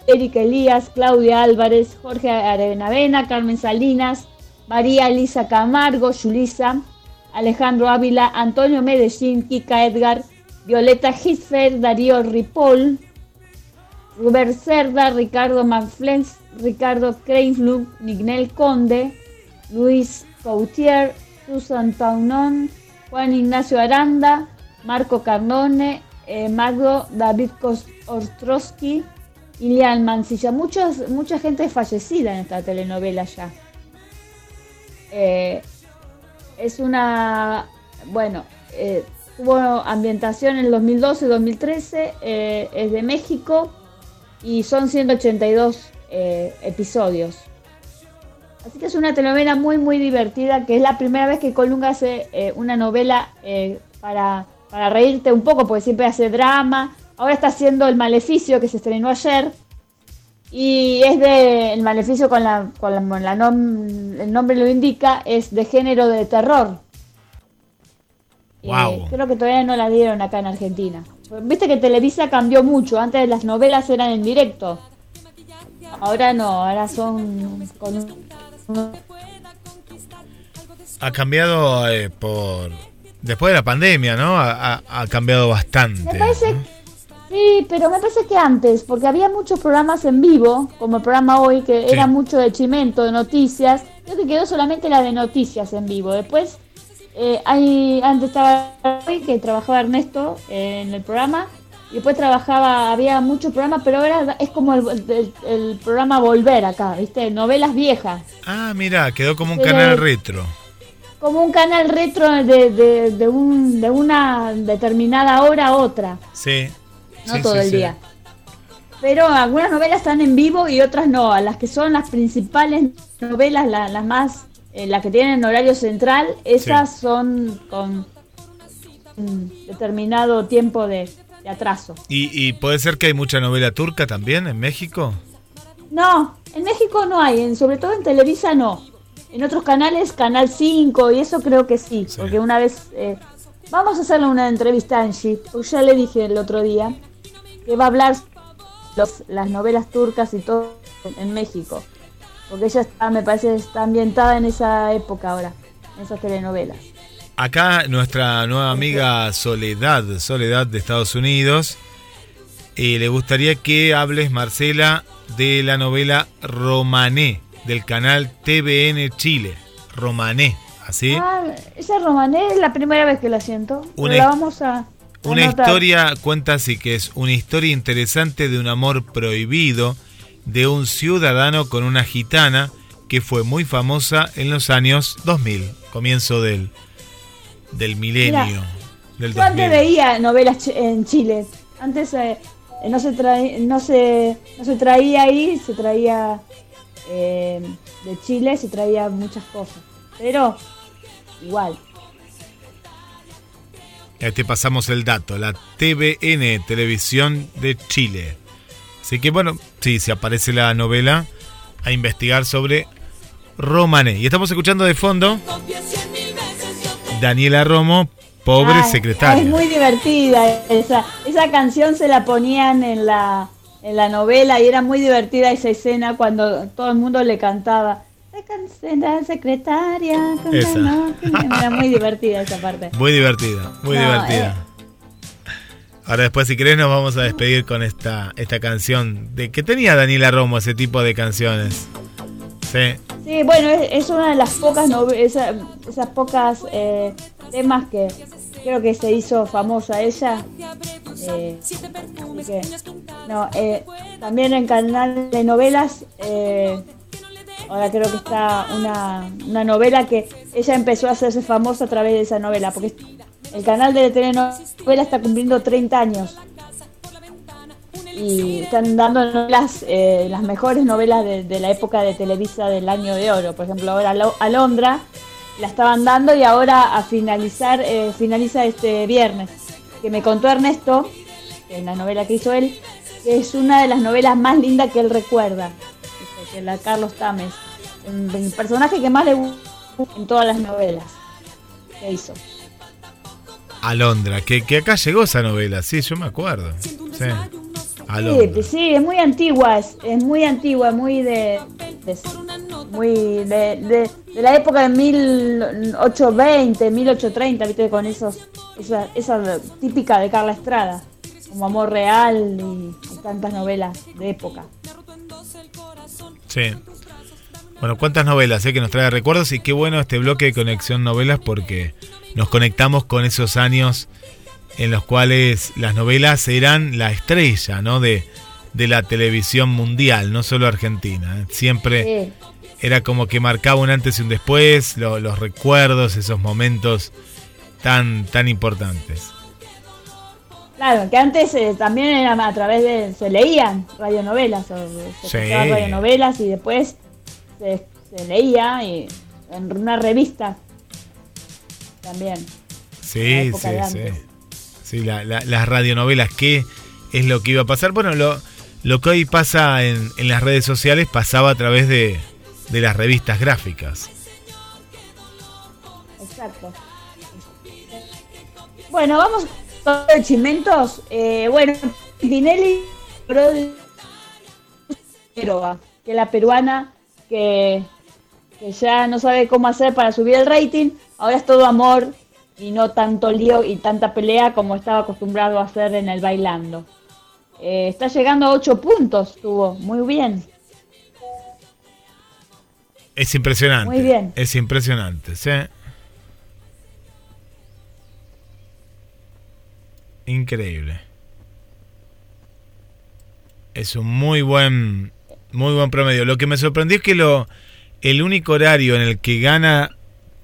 Erika Elías, Claudia Álvarez, Jorge Arenavena, Carmen Salinas, María Elisa Camargo, Yulisa, Alejandro Ávila, Antonio Medellín, Kika Edgar, Violeta Hitfer, Darío Ripoll, Robert Cerda, Ricardo Manflens, Ricardo Kreinflug, Nignel Conde, Luis Cautier, Susan Paunon, Juan Ignacio Aranda, Marco Carnone, eh, Magdo David Ostrowski, Ilian Mancilla. Muchos, mucha gente fallecida en esta telenovela ya. Eh, es una, bueno, eh, tuvo ambientación en el 2012-2013, es de México y son 182 episodios. Así que es una telenovela muy, muy divertida, que es la primera vez que Colunga hace eh, una novela eh, para para reírte un poco, porque siempre hace drama. Ahora está haciendo El Maleficio, que se estrenó ayer. Y es de. El Maleficio, con la, con la, el nombre lo indica, es de género de terror. Wow. creo que todavía no la dieron acá en Argentina. Viste que Televisa cambió mucho. Antes las novelas eran en directo. Ahora no, ahora son con Ha cambiado eh, por después de la pandemia, ¿no? Ha, cambiado bastante. Me parece, sí, pero me parece que antes, porque había muchos programas en vivo, como el programa hoy, que era mucho de chimento, de noticias. Creo que quedó solamente la de noticias en vivo. Después, eh, hay, antes estaba hoy que trabajaba Ernesto en el programa y después trabajaba, había muchos programas, pero ahora es como el, programa Volver acá, ¿viste? Novelas viejas. Ah, mira, quedó como un canal retro. Como un canal retro de, de, un, de una determinada hora a otra. Sí. No todo el día. Pero algunas novelas están en vivo y otras no. A las que son las principales novelas, las más, eh, las que tienen horario central, esas son con determinado tiempo de, de atraso. ¿Y, puede ser que hay mucha novela turca también en México? No, en México no hay, sobre todo en Televisa no. En otros canales, Canal 5 y eso creo que sí, porque una vez... Eh, vamos a hacerle una entrevista a Angie, porque ya le dije el otro día que va a hablar los, las novelas turcas y todo en México. Porque ella está, me parece, está ambientada en esa época ahora, en esas telenovelas. Acá nuestra nueva amiga Soledad, Soledad de Estados Unidos, eh, le gustaría que hables, Marcela, de la novela Romané, del canal TVN Chile. Romané, ¿así? Ah, esa Romané es la primera vez que la siento. Una, la vamos a... Una historia, cuenta así que es una historia interesante de un amor prohibido de un ciudadano con una gitana que fue muy famosa en los años 2000, comienzo del del milenio. del yo antes veía novelas en Chile. Antes eh, no, se traía, no, se, no se traía ahí, se traía eh, de Chile, se traía muchas cosas. Pero igual. Ya te pasamos el dato, la TVN, Televisión de Chile. Así que bueno, sí, se aparece la novela a investigar sobre Romane. Y estamos escuchando de fondo Daniela Romo, pobre secretaria. Es muy divertida esa, esa canción se la ponían en la, en la novela y era muy divertida esa escena cuando todo el mundo le cantaba. La secretaria. Era muy divertida esa parte. Muy divertida, muy divertida. Eh. Ahora después si querés nos vamos a despedir con esta, esta canción. ¿De qué tenía Daniela Romo ese tipo de canciones? Sí. Bueno, es, una de las pocas esas, esas pocas eh, temas que creo que se hizo famosa ella. Eh, no, eh, también en canal de novelas, ahora creo que está una, una novela que ella empezó a hacerse famosa a través de esa novela, porque el canal de telenovela está cumpliendo 30 años y están dando novelas, eh, las mejores novelas de, la época de Televisa del año de oro. Por ejemplo, ahora Alondra la estaban dando y ahora a finalizar, eh, finaliza este viernes. Que me contó Ernesto, en la novela que hizo él, que es una de las novelas más lindas que él recuerda, que la Carlos Tames. El personaje que más le gusta en todas las novelas que hizo. Alondra, que, que acá llegó esa novela, sí, yo me acuerdo. Sí. Sí, sí, es muy antigua, es, muy antigua, muy de, muy de, la época de 1820, 1830, viste, con esos, esa, esa típica de Carla Estrada, como Amor Real y, tantas novelas de época. Sí. Bueno, cuántas novelas eh, que nos trae recuerdos y qué bueno este bloque de conexión novelas porque nos conectamos con esos años en los cuales las novelas eran la estrella ¿no? de, la televisión mundial, no solo argentina. Siempre era como que marcaba un antes y un después, los recuerdos, esos momentos tan, tan importantes. Claro, que antes eh, también era a través de. se leían radionovelas, o se sí. radionovelas y después se, leía y, en una revista también. Sí, sí, sí. ¿Sí? las radionovelas, qué es lo que iba a pasar. Bueno, lo, lo que hoy pasa en, en las redes sociales pasaba a través de, de las revistas gráficas. Exacto. Bueno, vamos con los chimentos. Eh, bueno, Tinelli que la peruana que, que ya no sabe cómo hacer para subir el rating, ahora es todo amor y no tanto lío y tanta pelea como estaba acostumbrado a hacer en el bailando. Eh, está llegando a 8 puntos, tuvo, muy bien. Es impresionante. Muy bien. Es impresionante, ¿sí? Increíble. Es un muy buen muy buen promedio. Lo que me sorprendió es que lo el único horario en el que gana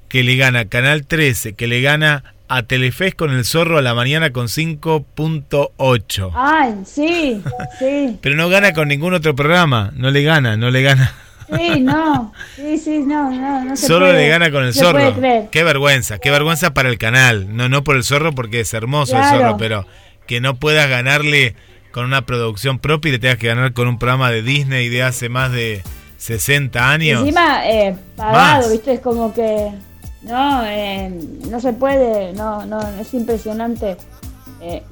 que le gana Canal 13, que le gana a Telefes con el zorro a la mañana con 5.8. Ay, sí, [laughs] sí. Pero no gana con ningún otro programa, no le gana, no le gana. Sí, no, sí, sí, no, no, no se Solo le gana con el zorro. Qué vergüenza, qué vergüenza para el canal. No, no por el zorro porque es hermoso el zorro, pero que no puedas ganarle con una producción propia y le tengas que ganar con un programa de Disney de hace más de 60 años. encima, eh, pagado, viste, es como que no, eh, no se puede, no, no, es impresionante. Eh,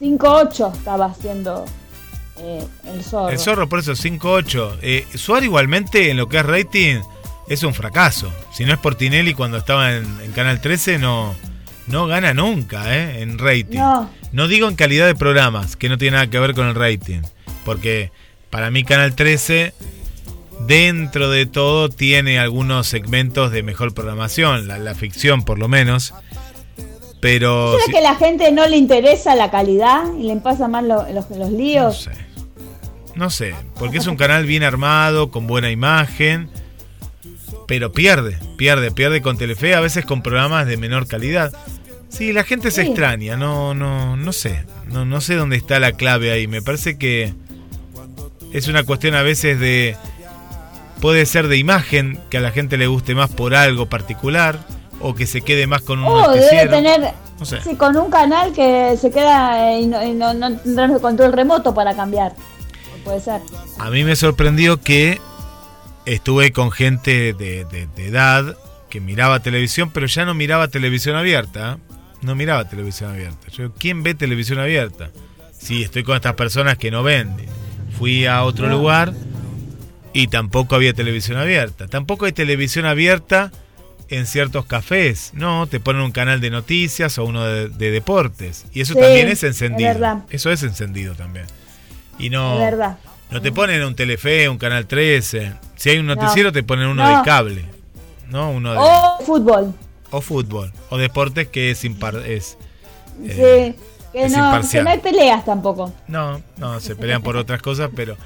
5-8 estaba haciendo eh, el zorro. El zorro, por eso 5-8. Eh, Suárez igualmente en lo que es rating es un fracaso. Si no es por Tinelli cuando estaba en, Canal 13 no, no gana nunca eh, en rating. No. digo en calidad de programas, que no tiene nada que ver con el rating. Porque para mí Canal 13 dentro de todo tiene algunos segmentos de mejor programación, la, ficción por lo menos. Pero. ¿Será que a la gente no le interesa la calidad y le pasa más los, los líos? No sé. No sé, porque es un canal bien armado, con buena imagen, pero pierde, pierde, pierde con Telefe, a veces con programas de menor calidad. Sí, la gente se extraña, no, no, no sé, no, no sé dónde está la clave ahí. Me parece que es una cuestión a veces de, puede ser de imagen, que a la gente le guste más por algo particular, o que se quede más con un oh, debe tener, sí, con un canal que se queda y no, y no, no tendrá control remoto para cambiar puede ser. A mí me sorprendió que estuve con gente de, edad que miraba televisión, pero ya no miraba televisión abierta. No miraba televisión abierta. Yo, ¿quién ve televisión abierta? Sí, estoy con estas personas que no ven. Fui a otro lugar y tampoco había televisión abierta. Tampoco hay televisión abierta en ciertos cafés. No, te ponen un canal de noticias o uno de, deportes. Y eso también es encendido. eso es encendido también. Y no, verdad. no te ponen un Telefe, un Canal 13. Si hay un noticiero, te ponen uno de cable. ¿no? Uno de, o fútbol. O fútbol. O deportes que es impar es, eh, que, no, que no hay peleas tampoco. No, no, se pelean por otras cosas, pero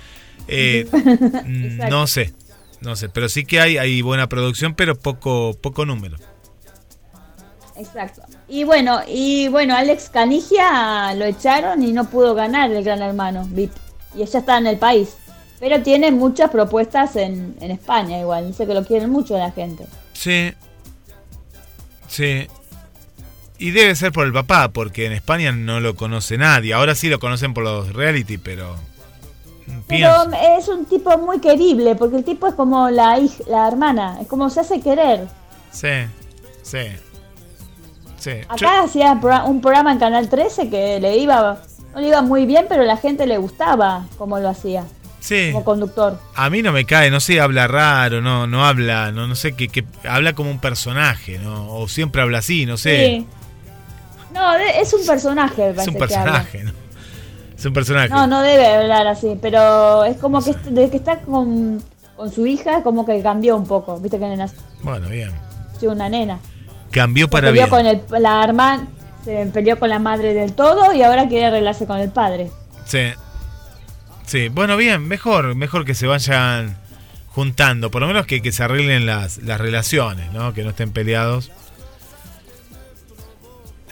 eh, [laughs] no sé. No sé, pero sí que hay, hay buena producción, pero poco, poco número. Exacto. Y bueno, y bueno, Alex Canigia lo echaron y no pudo ganar el Gran Hermano VIP. Y ella está en el país. Pero tiene muchas propuestas en, en España igual. Dice que lo quieren mucho la gente. Sí. Sí. Y debe ser por el papá, porque en España no lo conoce nadie. Ahora sí lo conocen por los reality, pero... Pero es un tipo muy querible, porque el tipo es como la hija, la hermana, es como se hace querer. Sí, sí. Acá hacía un programa en Canal 13 que le iba, no le iba muy bien, pero la gente le gustaba cómo lo hacía. Sí. Como conductor. A mí no me cae, no sé, habla raro, no, no habla, no, no sé, que, habla como un personaje, ¿no? O siempre habla así, no sé. Sí. No, es un personaje, Es un personaje, ¿no? Es un personaje. No, no debe hablar así, pero es como que desde que está con, con su hija, como que cambió un poco, viste que nena. Bueno, bien. Sí, una nena. Cambió para bien. Con el, la hermana, se peleó con la madre del todo y ahora quiere arreglarse con el padre. Sí. Sí, bueno, bien, mejor, mejor que se vayan juntando, por lo menos que, que se arreglen las, las relaciones, ¿no? Que no estén peleados.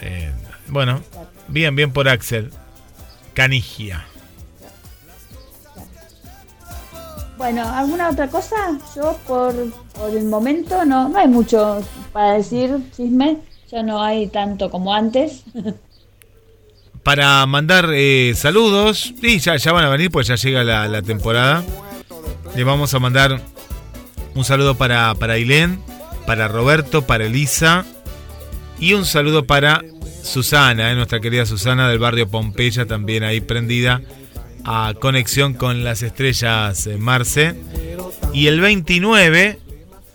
Eh, bueno, bien, bien por Axel. Canigia. Bueno, ¿alguna otra cosa? Yo por, por el momento no, no hay mucho para decir, chisme, ya no hay tanto como antes. [laughs] para mandar eh, saludos. Y ya, ya van a venir, pues ya llega la, temporada. Le vamos a mandar un saludo para, para Ailén, para Roberto, para Elisa. Y un saludo para Susana, eh, nuestra querida Susana del barrio Pompeya, también ahí prendida a conexión con las estrellas eh, Marce. Y el 29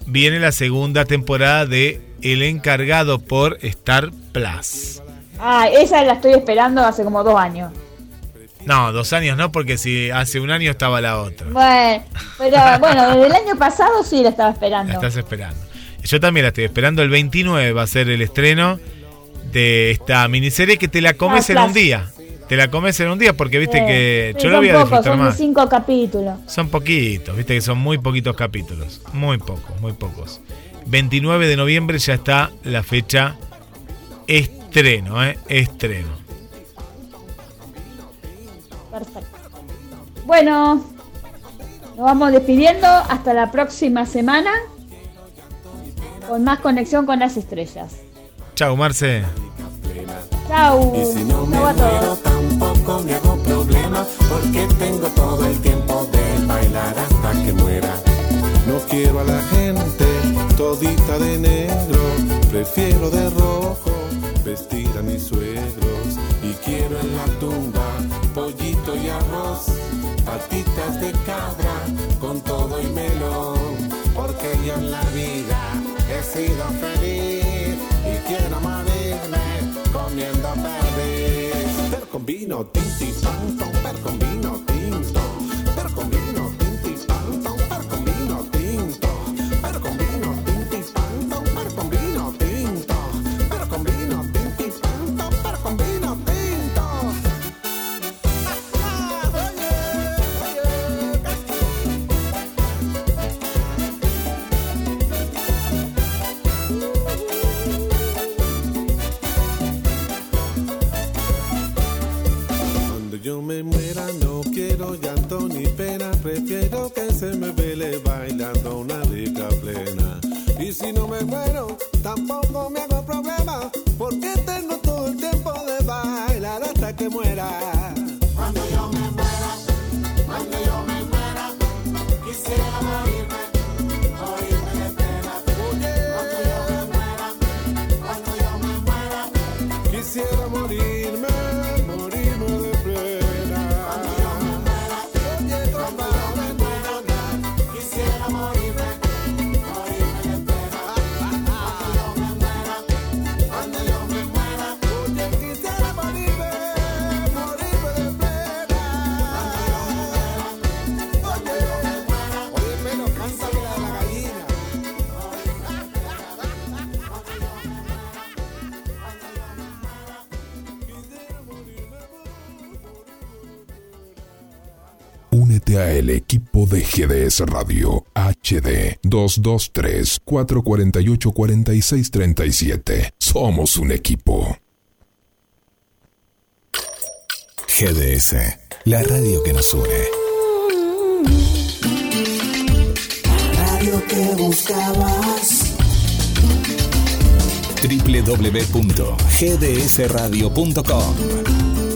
viene la segunda temporada de El encargado por Star Plus. Ah, esa la estoy esperando hace como dos años. No, dos años no, porque si hace un año estaba la otra. Bueno, pero [laughs] bueno, desde el año pasado sí la estaba esperando. La estás esperando. Yo también la estoy esperando. El 29 va a ser el estreno esta miniserie que te la comes en un día. Te la comes en un día porque viste que yo lo voy a disfrutar son más. cinco capítulos. Son poquitos, viste que son muy poquitos capítulos. Muy pocos, muy pocos. 29 de noviembre ya está la fecha Estreno, ¿eh? Estreno. Perfecto. Bueno, nos vamos despidiendo. Hasta la próxima semana. Con más conexión con las estrellas. Chao, Marce. Chao. Y si no me muero, tampoco me hago problema. Porque tengo todo el tiempo de bailar hasta que muera. No quiero a la gente todita de negro. Prefiero de rojo vestir a mis suegros y quiero en la tumba pollito y arroz, patitas de cabra con todo y melón, porque yo en la vida he sido feliz perdiz. Pero con Radio HD 223-448-4637. Somos un equipo. GDS, la radio que nos une. Radio que buscabas. www.gdsradio.com